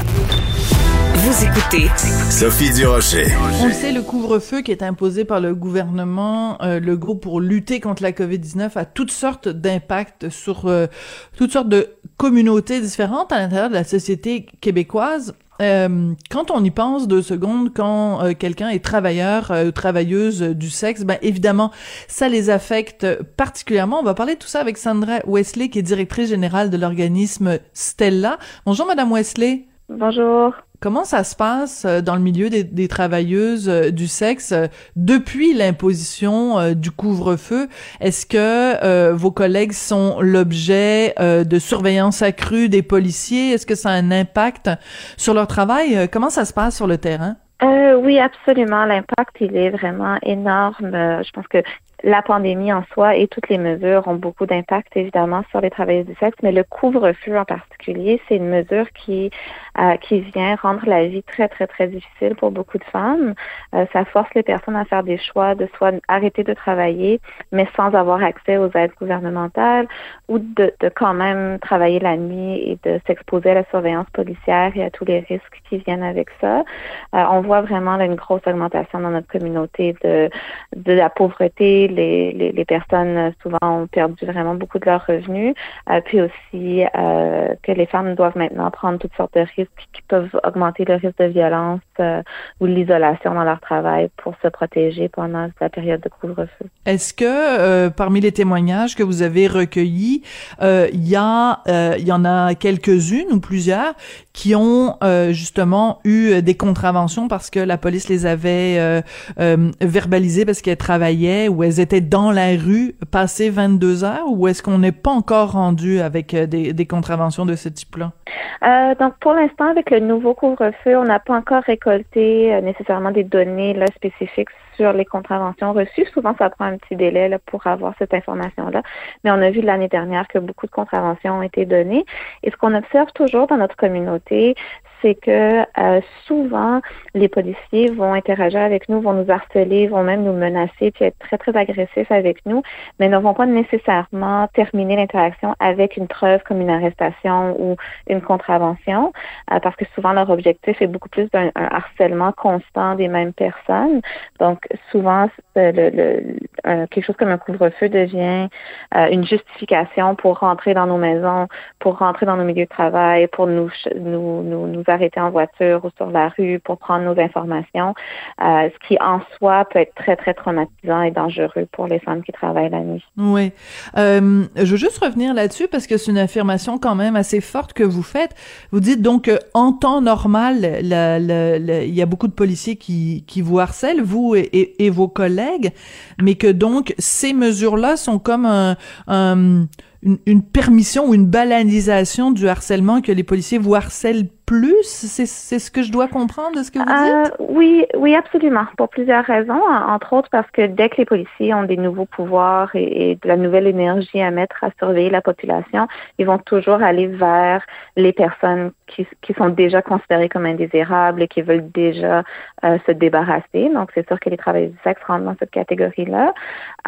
Vous écoutez Sophie Durocher. On le sait, le couvre-feu qui est imposé par le gouvernement, euh, le groupe pour lutter contre la COVID-19, a toutes sortes d'impacts sur euh, toutes sortes de communautés différentes à l'intérieur de la société québécoise. Euh, quand on y pense deux secondes, quand euh, quelqu'un est travailleur, euh, travailleuse du sexe, ben évidemment, ça les affecte particulièrement. On va parler de tout ça avec Sandra Wesley, qui est directrice générale de l'organisme Stella. Bonjour, Madame Wesley. Bonjour. Comment ça se passe euh, dans le milieu des, des travailleuses euh, du sexe euh, depuis l'imposition du couvre-feu? Est-ce que vos collègues sont l'objet de surveillance accrue des policiers? Est-ce que ça a un impact sur leur travail? Comment ça se passe sur le terrain? Euh, oui, absolument. L'impact, il est vraiment énorme. je pense que la pandémie en soi et toutes les mesures ont beaucoup d'impact évidemment sur les travailleuses du sexe, mais le couvre-feu en particulier, c'est une mesure qui euh, qui vient rendre la vie très très très difficile pour beaucoup de femmes. Euh, ça force les personnes à faire des choix de soit arrêter de travailler, mais sans avoir accès aux aides gouvernementales, ou de, de quand même travailler la nuit et de s'exposer à la surveillance policière et à tous les risques qui viennent avec ça. Euh, on voit vraiment là, une grosse augmentation dans notre communauté de de la pauvreté, les, les, les, personnes euh, souvent ont perdu vraiment beaucoup de leurs revenus, euh, puis aussi euh, que les femmes doivent maintenant prendre toutes sortes de risques qui peuvent augmenter le risque de violence ou l'isolation dans leur travail pour se protéger pendant la période de couvre-feu. Est-ce que parmi les témoignages que vous avez recueillis, il y a il y en a quelques-unes ou plusieurs qui ont justement eu des contraventions parce que la police les avait verbalisées parce qu'elles travaillaient ou elles étaient dans la rue passé 22 heures ou est-ce qu'on n'est pas encore rendu avec euh, des, des contraventions de ce type-là? Euh, donc, pour l'instant, avec le nouveau couvre-feu, on n'a pas encore récolté euh, nécessairement des données là, spécifiques les contraventions reçues. Souvent, ça prend un petit délai pour avoir cette information-là. Mais on a vu l'année dernière que beaucoup de contraventions ont été données. Et ce qu'on observe toujours dans notre communauté, c'est que euh, souvent, les policiers vont interagir avec nous, vont nous harceler, vont même nous menacer, puis être très, très agressifs avec nous, mais ne vont pas nécessairement terminer l'interaction avec une preuve comme une arrestation ou une contravention, euh, parce que souvent, leur objectif est beaucoup plus d'un harcèlement constant des mêmes personnes. Donc, souvent, le, le, quelque chose comme un couvre-feu devient euh, une justification pour rentrer dans nos maisons, pour rentrer dans nos milieux de travail, pour nous, nous, nous, nous arrêter en voiture ou sur la rue pour prendre nos informations, euh, ce qui en soi peut être très, très traumatisant et dangereux pour les femmes qui travaillent la nuit. Oui. Euh, je veux juste revenir là-dessus parce que c'est une affirmation quand même assez forte que vous faites. Vous dites donc en temps normal, il y a beaucoup de policiers qui, qui vous harcèlent, vous et, vos collègues, mais que donc ces mesures-là sont comme un, un une, permission ou une banalisation du harcèlement que les policiers vous harcèlent plus? C'est ce que je dois comprendre de ce que vous euh, dites? Oui, oui, absolument. Pour plusieurs raisons. Entre autres parce que dès que les policiers ont des nouveaux pouvoirs et, de la nouvelle énergie à mettre à surveiller la population, ils vont toujours aller vers les personnes qui, qui sont déjà considérées comme indésirables et qui veulent déjà euh, se débarrasser. Donc, c'est sûr que les travailleurs du sexe rentrent dans cette catégorie-là.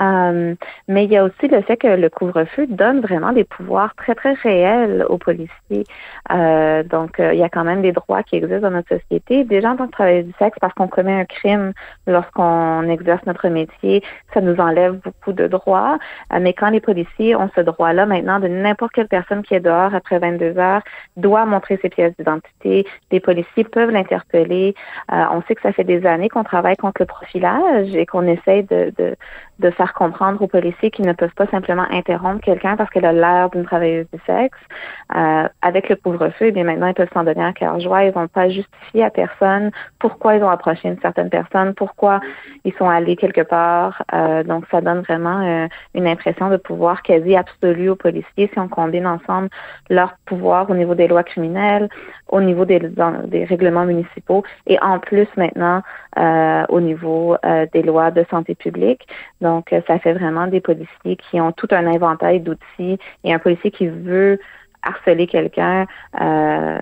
Euh, mais il y a aussi le fait que le couvre-feu donne vraiment des pouvoirs très, très réels aux policiers. Donc, il y a quand même des droits qui existent dans notre société. Déjà en tant que travailleur du sexe, parce qu'on commet un crime lorsqu'on exerce notre métier, ça nous enlève beaucoup de droits. Euh, mais quand les policiers ont ce droit-là maintenant de n'importe quelle personne qui est dehors après 22 heures doit montrer ses pièces d'identité. Les policiers peuvent l'interpeller. Euh, on sait que ça fait des années qu'on travaille contre le profilage et qu'on essaie de, de, de faire comprendre aux policiers qu'ils ne peuvent pas simplement interrompre quelqu'un parce qu'elle a l'air d'une travailleuse du sexe. Euh, avec le couvre-feu, eh bien maintenant, ils peuvent s'en donner à cœur joie. Ils vont pas justifier à personne pourquoi ils ont approché une certaine personne, pourquoi ils sont allés quelque part. Euh, donc, ça donne vraiment euh, une impression de pouvoir quasi absolu aux policiers si on combine ensemble leur pouvoir au niveau des lois criminelles, au niveau des, des règlements municipaux et en plus maintenant euh, au niveau euh, des lois de santé publique. Donc, ça fait vraiment des policiers qui ont tout un inventaire d'outils et un policier qui veut harceler quelqu'un euh,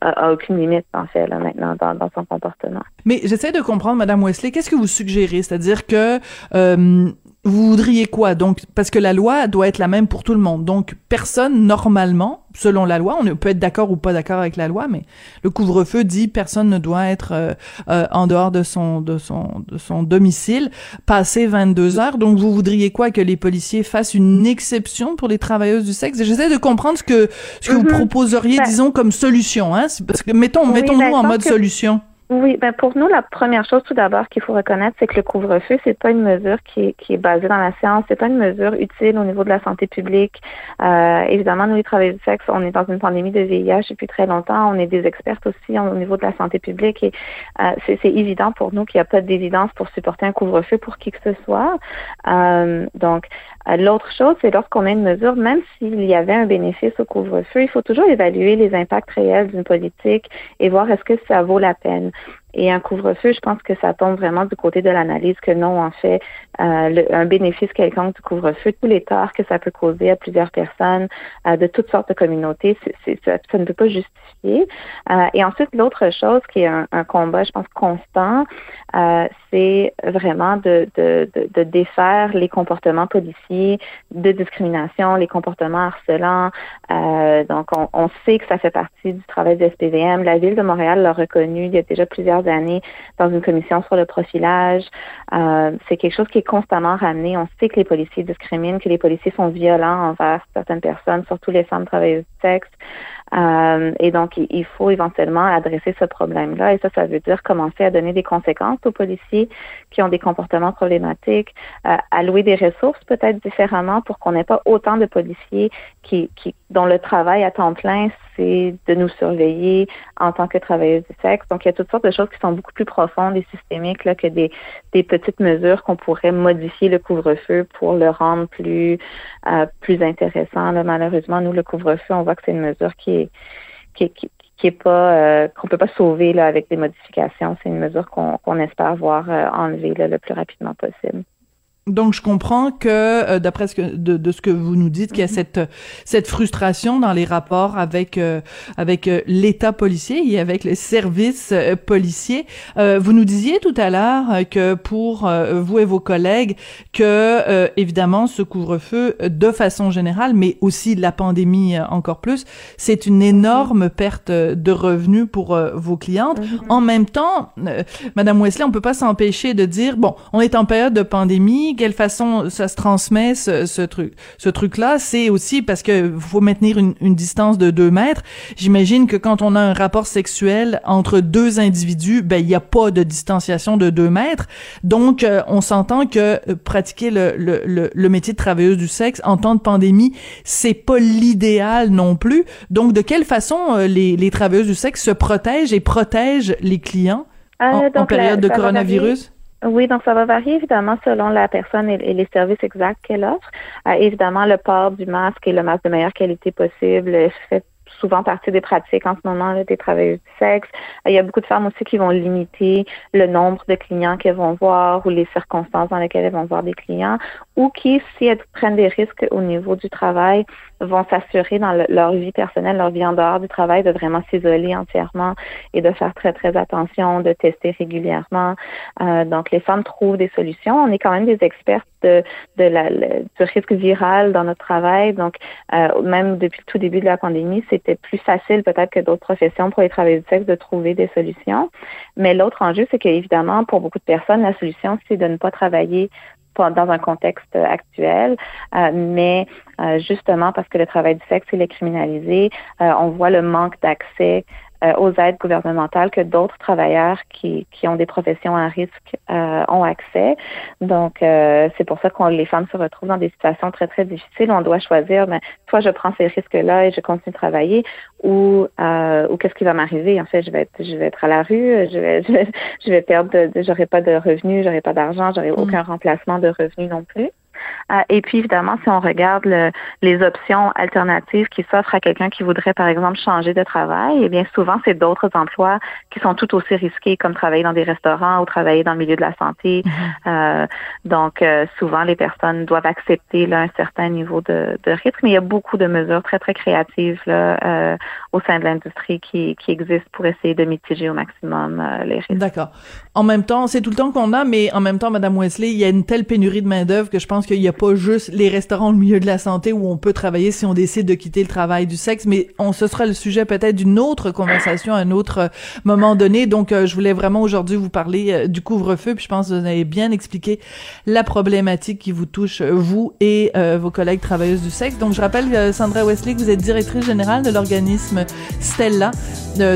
a, aucune limite en fait là maintenant dans, son comportement. Mais j'essaie de comprendre, Madame Wesley, qu'est-ce que vous suggérez, c'est-à-dire que euh, vous voudriez quoi? Donc parce que la loi doit être la même pour tout le monde. Donc personne normalement, selon la loi, on peut être d'accord ou pas d'accord avec la loi, mais le couvre-feu dit personne ne doit être euh, euh, en dehors de son de son de son domicile passer 22 heures. Donc vous voudriez quoi? Que les policiers fassent une exception pour les travailleuses du sexe? J'essaie de comprendre ce que ce que vous Mhm. proposeriez, Ben- disons comme solution, hein Parce que mettons Oui, mettons-nous ben, en mode que- solution. Oui, ben pour nous, la première chose tout d'abord qu'il faut reconnaître, c'est que le couvre-feu, c'est pas une mesure qui est, qui est basée dans la science, c'est pas une mesure utile au niveau de la santé publique. Euh, évidemment, nous, les travailleurs du sexe, on est dans une pandémie de VIH depuis très longtemps, on est des expertes aussi au niveau de la santé publique et euh, c'est c'est évident pour nous qu'il n'y a pas d'évidence pour supporter un couvre-feu pour qui que ce soit. Euh, donc, L'autre chose, c'est lorsqu'on a une mesure, même s'il y avait un bénéfice au couvre-feu, il faut toujours évaluer les impacts réels d'une politique et voir est-ce que ça vaut la peine. Et un couvre-feu, je pense que ça tombe vraiment du côté de l'analyse que non, en fait, euh, le- un bénéfice quelconque du couvre-feu, tous les torts que ça peut causer à plusieurs personnes euh, de toutes sortes de communautés, ça, ça ne peut pas justifier. Euh, et ensuite, l'autre chose qui est un, un combat, je pense, constant, euh, c'est vraiment de, de, de, de défaire les comportements policiers de discrimination, les comportements harcelants. Euh, donc, on, on sait que ça fait partie du travail du SPVM. La Ville de Montréal l'a reconnu il y a déjà plusieurs années dans une commission sur le profilage. Euh, c'est quelque chose qui constamment ramené. On sait que les policiers discriminent, que les policiers sont violents envers certaines personnes, surtout les femmes travailleuses du sexe. Euh, et donc, il, faut éventuellement adresser ce problème-là. Et ça, ça veut dire commencer à donner des conséquences aux policiers qui ont des comportements problématiques, euh, allouer des ressources peut-être différemment pour qu'on n'ait pas autant de policiers qui, qui, dont le travail à temps plein, c'est de nous surveiller en tant que travailleuses du sexe. Donc, il y a toutes sortes de choses qui sont beaucoup plus profondes et systémiques là, que des, des petites mesures qu'on pourrait modifier le couvre-feu pour le rendre plus, euh, plus intéressant. Là, malheureusement, nous, le couvre-feu, on voit que c'est une mesure qui est, qui, qui, euh, qu'on peut pas sauver avec des modifications. C'est une mesure qu'on espère voir euh, enlevée le plus rapidement possible. Donc, je comprends que, euh, d'après ce que, de, de ce que vous nous dites, qu'il y a cette, cette frustration dans les rapports avec, euh, avec euh, l'État policier et avec les services euh, policiers. Euh, vous nous disiez tout à l'heure que pour euh, vous et vos collègues, que, euh, évidemment, ce couvre-feu, de façon générale, mais aussi la pandémie encore plus, c'est une énorme perte de revenus pour vos clientes. En même temps, euh, Madame Wesley, on peut pas s'empêcher de dire, bon, on est en période de pandémie, quelle façon ça se transmet ce, ce truc, ce truc-là, c'est aussi parce que faut maintenir une, une distance de deux mètres. J'imagine que quand on a un rapport sexuel entre deux individus, ben il y a pas de distanciation de deux mètres. Donc, euh, on s'entend que euh, pratiquer le, le, le, le métier de travailleuse du sexe en temps de pandémie, c'est pas l'idéal non plus. Donc, de quelle façon euh, les, les travailleuses du sexe se protègent et protègent les clients Euh, en, en donc, la- période de coronavirus? Oui, donc ça va varier évidemment selon la personne et, les services exacts qu'elle offre. Euh, évidemment, le port du masque et le masque de meilleure qualité possible fait souvent partie des pratiques en ce moment là, des travailleuses du sexe. Euh, Il y a beaucoup de femmes aussi qui vont limiter le nombre de clients qu'elles vont voir ou les circonstances dans lesquelles elles vont voir des clients ou qui, si elles prennent des risques au niveau du travail, vont s'assurer dans le- leur vie personnelle, leur vie en dehors du travail, de vraiment s'isoler entièrement et de faire très, très attention, de tester régulièrement. Euh, donc, les femmes trouvent des solutions. On est quand même des expertes de, de la, le- du risque viral dans notre travail. Donc, euh, même depuis le tout début de la pandémie, c'était plus facile peut-être que d'autres professions pour les travailleurs du sexe de trouver des solutions. Mais l'autre enjeu, c'est qu'évidemment, pour beaucoup de personnes, la solution, c'est de ne pas travailler dans un contexte actuel, euh, mais euh, justement parce que le travail du sexe il est criminalisé, euh, on voit le manque d'accès euh, aux aides gouvernementales que d'autres travailleurs qui, qui ont des professions à risque euh, ont accès. Donc, euh, c'est pour ça que les femmes se retrouvent dans des situations très, très difficiles. On doit choisir, mais soit je prends ces risques-là et je continue de travailler, ou, euh, ou qu'est-ce qui va m'arriver? En fait, je vais être, je vais être à la rue, je vais, je vais, je vais perdre, j'aurai pas de revenus, j'aurai pas d'argent, j'aurai aucun remplacement de revenus non plus. Euh, et puis, évidemment, si on regarde le, les options alternatives qui s'offrent à quelqu'un qui voudrait, par exemple, changer de travail, eh bien, souvent, c'est d'autres emplois qui sont tout aussi risqués, comme travailler dans des restaurants ou travailler dans le milieu de la santé. Mhm. Euh, donc, euh, souvent, les personnes doivent accepter là, un certain niveau de, de rythme. Mais il y a beaucoup de mesures très, très créatives là, euh, au sein de l'industrie qui, qui existent pour essayer de mitiger au maximum les risques. D'accord. En même temps, c'est tout le temps qu'on a, mais en même temps, Madame Wesley, il y a une telle pénurie de main d'œuvre que je pense qu'il n'y a pas juste les restaurants au milieu de la santé où on peut travailler si on décide de quitter le travail du sexe, mais on ce sera le sujet peut-être d'une autre conversation à un autre euh, moment donné. Donc, euh, je voulais vraiment aujourd'hui vous parler euh, du couvre-feu, puis je pense que vous avez bien expliqué la problématique qui vous touche vous et vos collègues travailleuses du sexe. Donc, je rappelle Sandra Wesley que vous êtes directrice générale de l'organisme Stella,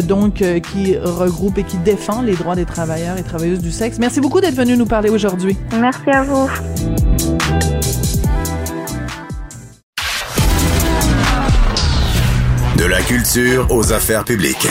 donc qui regroupe et qui défend les droits des travailleurs et travailleuses du sexe. Merci beaucoup d'être venu nous parler aujourd'hui. Merci à vous. De la culture aux affaires publiques.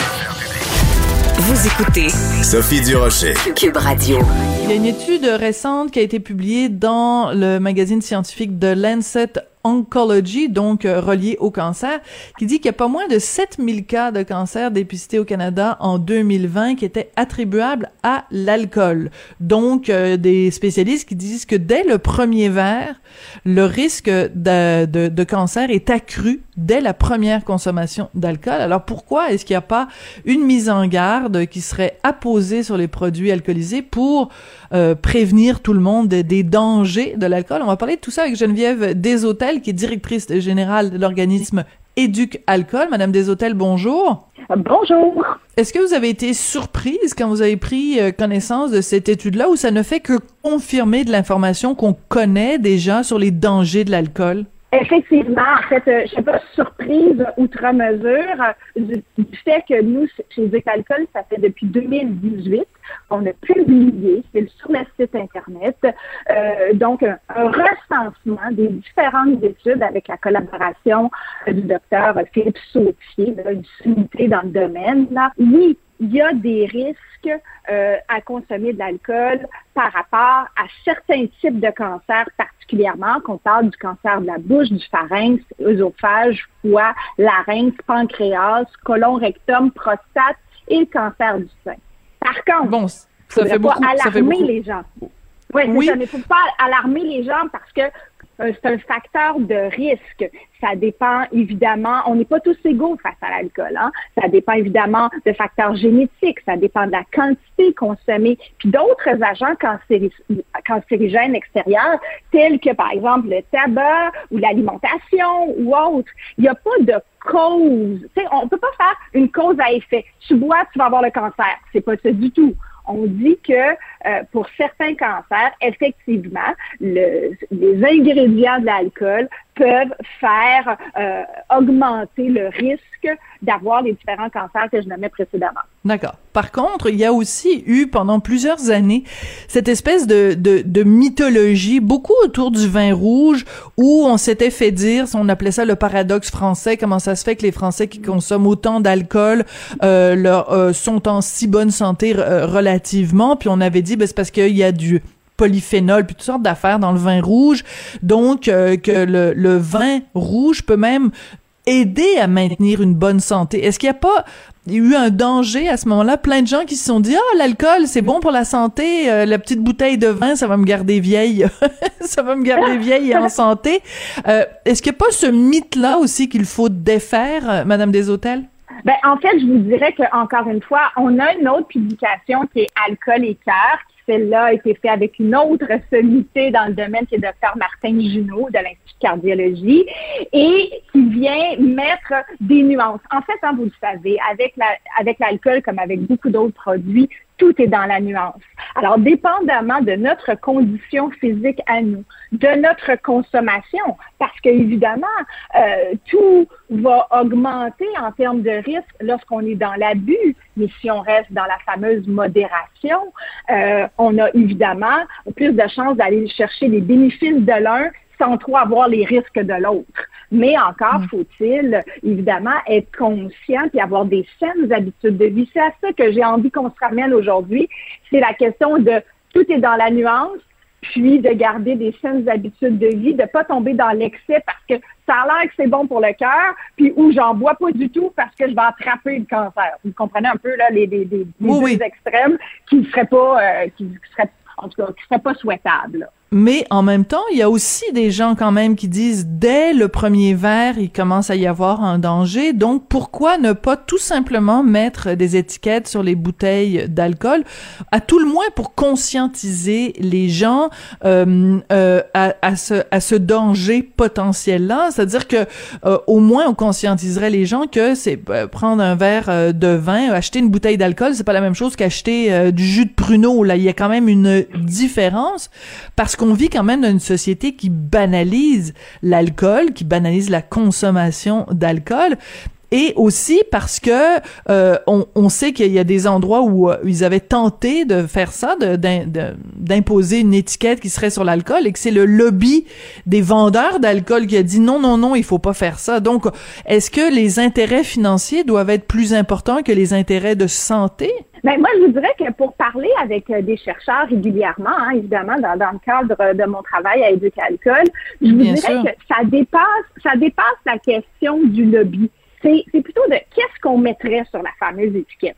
Vous écoutez Sophie Durocher. Cube Radio. Il y a une étude récente qui a été publiée dans le magazine scientifique de Lancet Oncology, donc euh, relié au cancer, qui dit qu'il y a pas moins de 7000 cas de cancer dépistés au Canada en 2020 qui étaient attribuables à l'alcool. Donc, euh, des spécialistes qui disent que dès le premier verre, le risque de, de, de cancer est accru dès la première consommation d'alcool. Alors, pourquoi est-ce qu'il n'y a pas une mise en garde qui serait apposée sur les produits alcoolisés pour euh, prévenir tout le monde des, dangers de l'alcool. On va parler de tout ça avec Geneviève Deshôtels, qui est directrice générale de l'organisme Éduc Alcool. Madame Deshôtels, bonjour. Bonjour. Est-ce que vous avez été surprise quand vous avez pris euh, connaissance de cette étude-là ou ça ne fait que confirmer de l'information qu'on connaît déjà sur les dangers de l'alcool? Effectivement, en fait, euh, je suis pas surprise outre mesure du, fait que nous, chez Duc Alcool, ça fait depuis 2018 on a publié, sur le site Internet, euh, donc un, recensement des différentes études avec la collaboration du docteur Philippe Sautier, là, une dans le domaine. Là. Oui, il y a des risques euh, à consommer de l'alcool par rapport à certains types de cancers, particulièrement qu'on parle du cancer de la bouche, du pharynx, œsophage, foie, larynx, pancréas, colon, rectum, prostate et le cancer du sein. Par contre, bon, ça fait pas beaucoup, alarmer ça fait beaucoup. les gens. Ouais, Oui, ça, mais il ne faut pas alarmer les gens parce que c'est un facteur de risque. Ça dépend évidemment, on n'est pas tous égaux face à l'alcool. Hein? Ça dépend évidemment de facteurs génétiques, ça dépend de la quantité consommée, puis d'autres agents cancéri- cancérigènes extérieurs, tels que par exemple le tabac ou l'alimentation ou autre. Il n'y a pas de cause. Tu sais, on ne peut pas faire une cause à effet. Tu bois, tu vas avoir le cancer. C'est pas ça du tout on dit que euh, pour certains cancers, effectivement, le, les ingrédients de l'alcool peuvent faire euh, augmenter le risque d'avoir les différents cancers que je nommais précédemment. D'accord. Par contre, il y a aussi eu pendant plusieurs années cette espèce de, mythologie, beaucoup autour du vin rouge, où on s'était fait dire, on appelait ça le paradoxe français, comment ça se fait que les Français qui consomment autant d'alcool euh, euh, sont en si bonne santé euh, relativement, puis on avait dit, ben, c'est parce qu'il y a du polyphénol puis toutes sortes d'affaires dans le vin rouge, donc que le vin rouge peut même aider à maintenir une bonne santé? Est-ce qu'il n'y a pas eu un danger à ce moment-là, plein de gens qui se sont dit ah l'alcool c'est bon pour la santé, euh, la petite bouteille de vin ça va me garder vieille, ça va me garder vieille et en santé. Euh, Est-ce qu'il n'y a pas ce mythe-là aussi qu'il faut défaire, euh, Madame des Hôtels? Ben, en fait, je vous dirais que encore une fois, on a une autre publication qui est Alcool et cœur, celle-là a été faite avec une autre sommité dans le domaine qui est Dr Martin Junot de l'Institut de cardiologie et qui vient mettre des nuances. En fait, hein, vous le savez, avec la, avec l'alcool comme avec beaucoup d'autres produits, tout est dans la nuance. Alors, dépendamment de notre condition physique à nous, de notre consommation, parce que évidemment, euh, tout va augmenter en termes de risque lorsqu'on est dans l'abus, mais si on reste dans la fameuse modération, euh, on a évidemment plus de chances d'aller chercher les bénéfices de l'un sans trop avoir les risques de l'autre. Mais encore mmh. faut-il, évidemment, être conscient et avoir des saines habitudes de vie. C'est à ça que j'ai envie qu'on se ramène aujourd'hui. C'est la question de tout est dans la nuance. puis de garder des saines habitudes de vie, de pas tomber dans l'excès parce que ça a l'air que c'est bon pour le cœur, puis où j'en bois pas du tout parce que je vais attraper le cancer. Vous comprenez un peu là les, les, les, deux extrêmes qui ne seraient pas euh, qui seraient en tout cas qui seraient pas souhaitables. Là. Mais en même temps, il y a aussi des gens quand même qui disent dès le premier verre, il commence à y avoir un danger. Donc pourquoi ne pas tout simplement mettre des étiquettes sur les bouteilles d'alcool, à tout le moins pour conscientiser les gens euh, euh, à, ce, à ce danger potentiel-là? C'est-à-dire que euh, au moins on conscientiserait les gens que c'est euh, prendre un verre euh, de vin, acheter une bouteille d'alcool, c'est pas la même chose qu'acheter du jus de pruneau. Là, il y a quand même une différence parce qu'on vit quand même dans une société qui banalise l'alcool, qui banalise la consommation d'alcool et aussi parce que euh, on, on, sait qu'il y a des endroits où euh, ils avaient tenté de faire ça, d'imposer une étiquette qui serait sur l'alcool, et que c'est le lobby des vendeurs d'alcool qui a dit non, non, non, il faut pas faire ça. Donc, est-ce que les intérêts financiers doivent être plus importants que les intérêts de santé? Ben, moi, je vous dirais que pour parler avec euh, des chercheurs régulièrement, hein, évidemment, dans, dans, le cadre de mon travail à Éduc Alcool, je vous dirais que ça dépasse, ça dépasse la question du lobby. C'est plutôt de qu'est-ce qu'on mettrait sur la fameuse étiquette.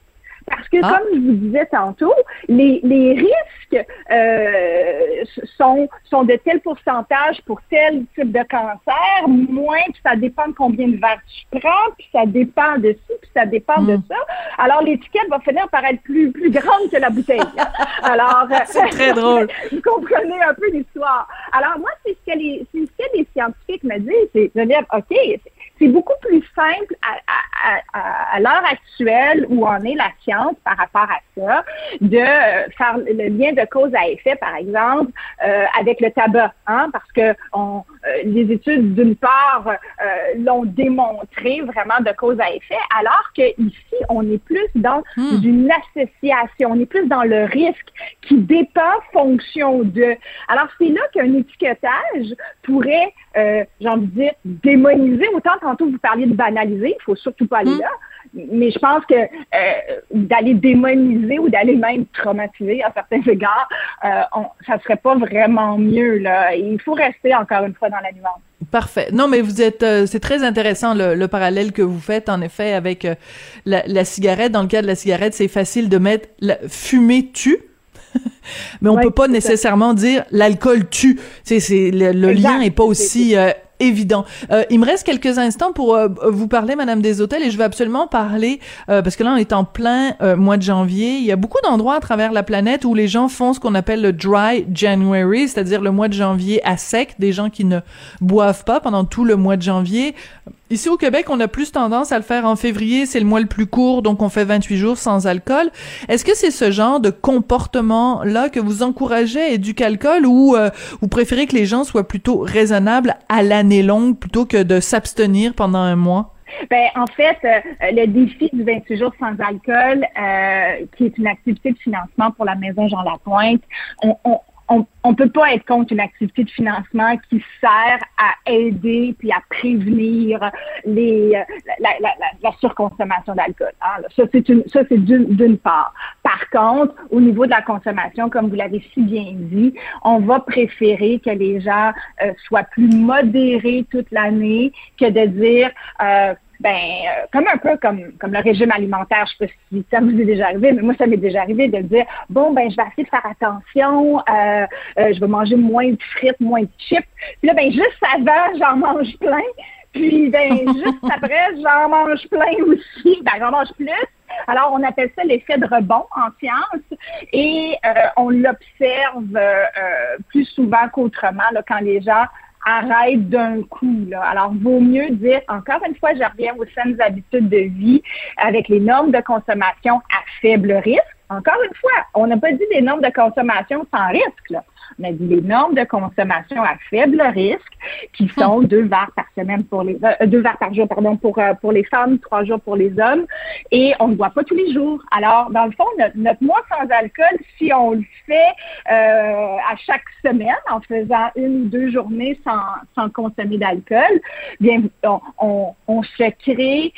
Parce que, ah. comme je vous disais tantôt, les, les risques euh, sont, sont de tel pourcentage pour tel type de cancer, moins, puis ça dépend de combien de verres tu prends, puis ça dépend de ci, puis ça dépend de hmm. ça. Alors, l'étiquette va finir par être plus, plus grande que la bouteille. Alors, c'est très drôle. vous comprenez un peu l'histoire. Alors, moi, c'est ce que les, ce que les scientifiques me disent, c'est de dire, OK, c'est beaucoup plus simple à, à, à, l'heure actuelle où on est la science par rapport à ça, de euh, faire le lien de cause à effet, par exemple, euh, avec le tabac, hein, parce que on, euh, les études, d'une part, euh, l'ont démontré vraiment de cause à effet, alors que ici, on est plus dans hmm. une association, on est plus dans le risque qui dépend fonction de. Alors, c'est là qu'un étiquetage pourrait, j'ai envie de dire, démoniser autant tantôt vous parliez de banaliser, il faut surtout pas aller hmm. là. Mais je pense que euh, d'aller démoniser ou d'aller même traumatiser à certains égards, euh, on, ça serait pas vraiment mieux. Là. Il faut rester encore une fois dans la nuance. Parfait. Non, mais vous êtes, euh, c'est très intéressant le, parallèle que vous faites en effet avec euh, la, cigarette. Dans le cas de la cigarette, c'est facile de mettre la, fumer tue. mais on peut pas nécessairement dire l'alcool tue. C'est, c'est le, lien est pas aussi évident. Euh, il me reste quelques instants pour euh, vous parler, Madame des Hôtels, et je veux absolument parler euh, parce que là on est en plein euh, mois de janvier. Il y a beaucoup d'endroits à travers la planète où les gens font ce qu'on appelle le dry January, c'est-à-dire le mois de janvier à sec, des gens qui ne boivent pas pendant tout le mois de janvier. Ici au Québec, on a plus tendance à le faire en février, c'est le mois le plus court, donc on fait 28 jours sans alcool. Est-ce que c'est ce genre de comportement-là que vous encouragez? À alcool ou euh, vous préférez que les gens soient plutôt raisonnables à l'année longue plutôt que de s'abstenir pendant un mois? Ben, en fait, euh, le défi du 28 jours sans alcool, euh, qui est une activité de financement pour la Maison Jean Lapointe, on, on, on ne peut pas être contre une activité de financement qui sert à aider puis à prévenir les, euh, la, surconsommation d'alcool. Hein. Ça, c'est une, ça, c'est d'une part. Par contre, au niveau de la consommation, comme vous l'avez si bien dit, on va préférer que les gens euh, soient plus modérés toute l'année que de dire euh, ben euh, comme un peu comme comme le régime alimentaire, je sais pas si ça vous est déjà arrivé, mais moi ça m'est déjà arrivé de dire bon ben je vais essayer de faire attention, euh, euh, je vais manger moins de frites, moins de chips. Puis là ben juste avant j'en mange plein, puis ben juste après j'en mange plein aussi, ben j'en mange plus. Alors, on appelle ça l'effet de rebond en science et on l'observe plus souvent qu'autrement quand les gens arrête d'un coup. Alors, vaut mieux dire, encore une fois, je reviens aux saines habitudes de vie avec les normes de consommation à faible risque. Encore une fois, on n'a pas dit des normes de consommation sans risque. On a dit les normes de consommation à faible risque, qui sont deux verres par semaine pour les euh, deux verres par jour, pardon, pour euh, pour les femmes, trois jours pour les hommes, et on ne boit pas tous les jours. Alors, dans le fond, notre, mois sans alcool, si on le fait euh, à chaque semaine, en faisant une ou deux journées sans, sans consommer d'alcool, bien, on, on, on, se crée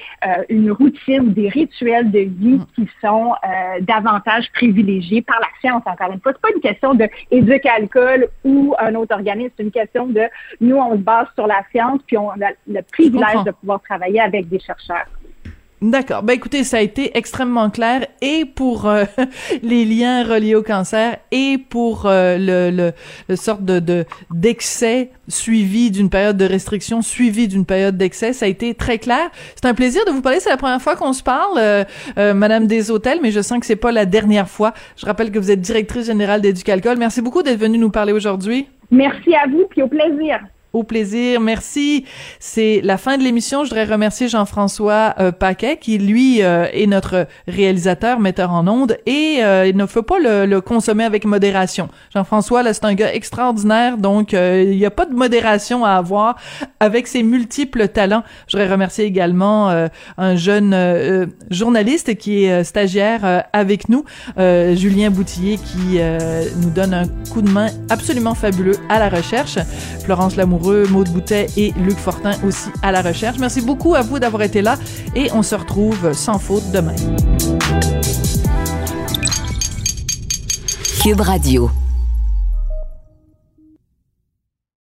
une routine, des rituels de vie qui sont davantage privilégiés par la science, encore une fois. C'est pas une question de ou un autre organisme, c'est une question de nous, on se base sur la science, puis on a le privilège de pouvoir travailler avec des chercheurs. D'accord. Ben écoutez, ça a été extrêmement clair et pour euh, les liens reliés au cancer et pour euh, le, le, le, sorte de d'excès suivi d'une période de restriction suivi d'une période d'excès. Ça a été très clair. C'est un plaisir de vous parler. C'est la première fois qu'on se parle, euh, Madame des Hôtels, mais je sens que c'est pas la dernière fois. Je rappelle que vous êtes directrice générale d'Éducalcool. Merci beaucoup d'être venue nous parler aujourd'hui. Merci à vous, puis au plaisir. Au plaisir, merci. C'est la fin de l'émission. Je voudrais remercier Jean-François euh, Paquet, qui lui euh, est notre réalisateur, metteur en ondes, et euh, il ne faut pas le, consommer avec modération. Jean-François, là, c'est un gars extraordinaire, donc il n'y a pas de modération à avoir avec ses multiples talents. Je voudrais remercier également un jeune journaliste qui est stagiaire avec nous, Julien Boutillier, qui nous donne un coup de main absolument fabuleux à la recherche. Florence Lamour Maude Boutet et Luc Fortin aussi à la recherche. Merci beaucoup à vous d'avoir été là et on se retrouve sans faute demain. Cube Radio.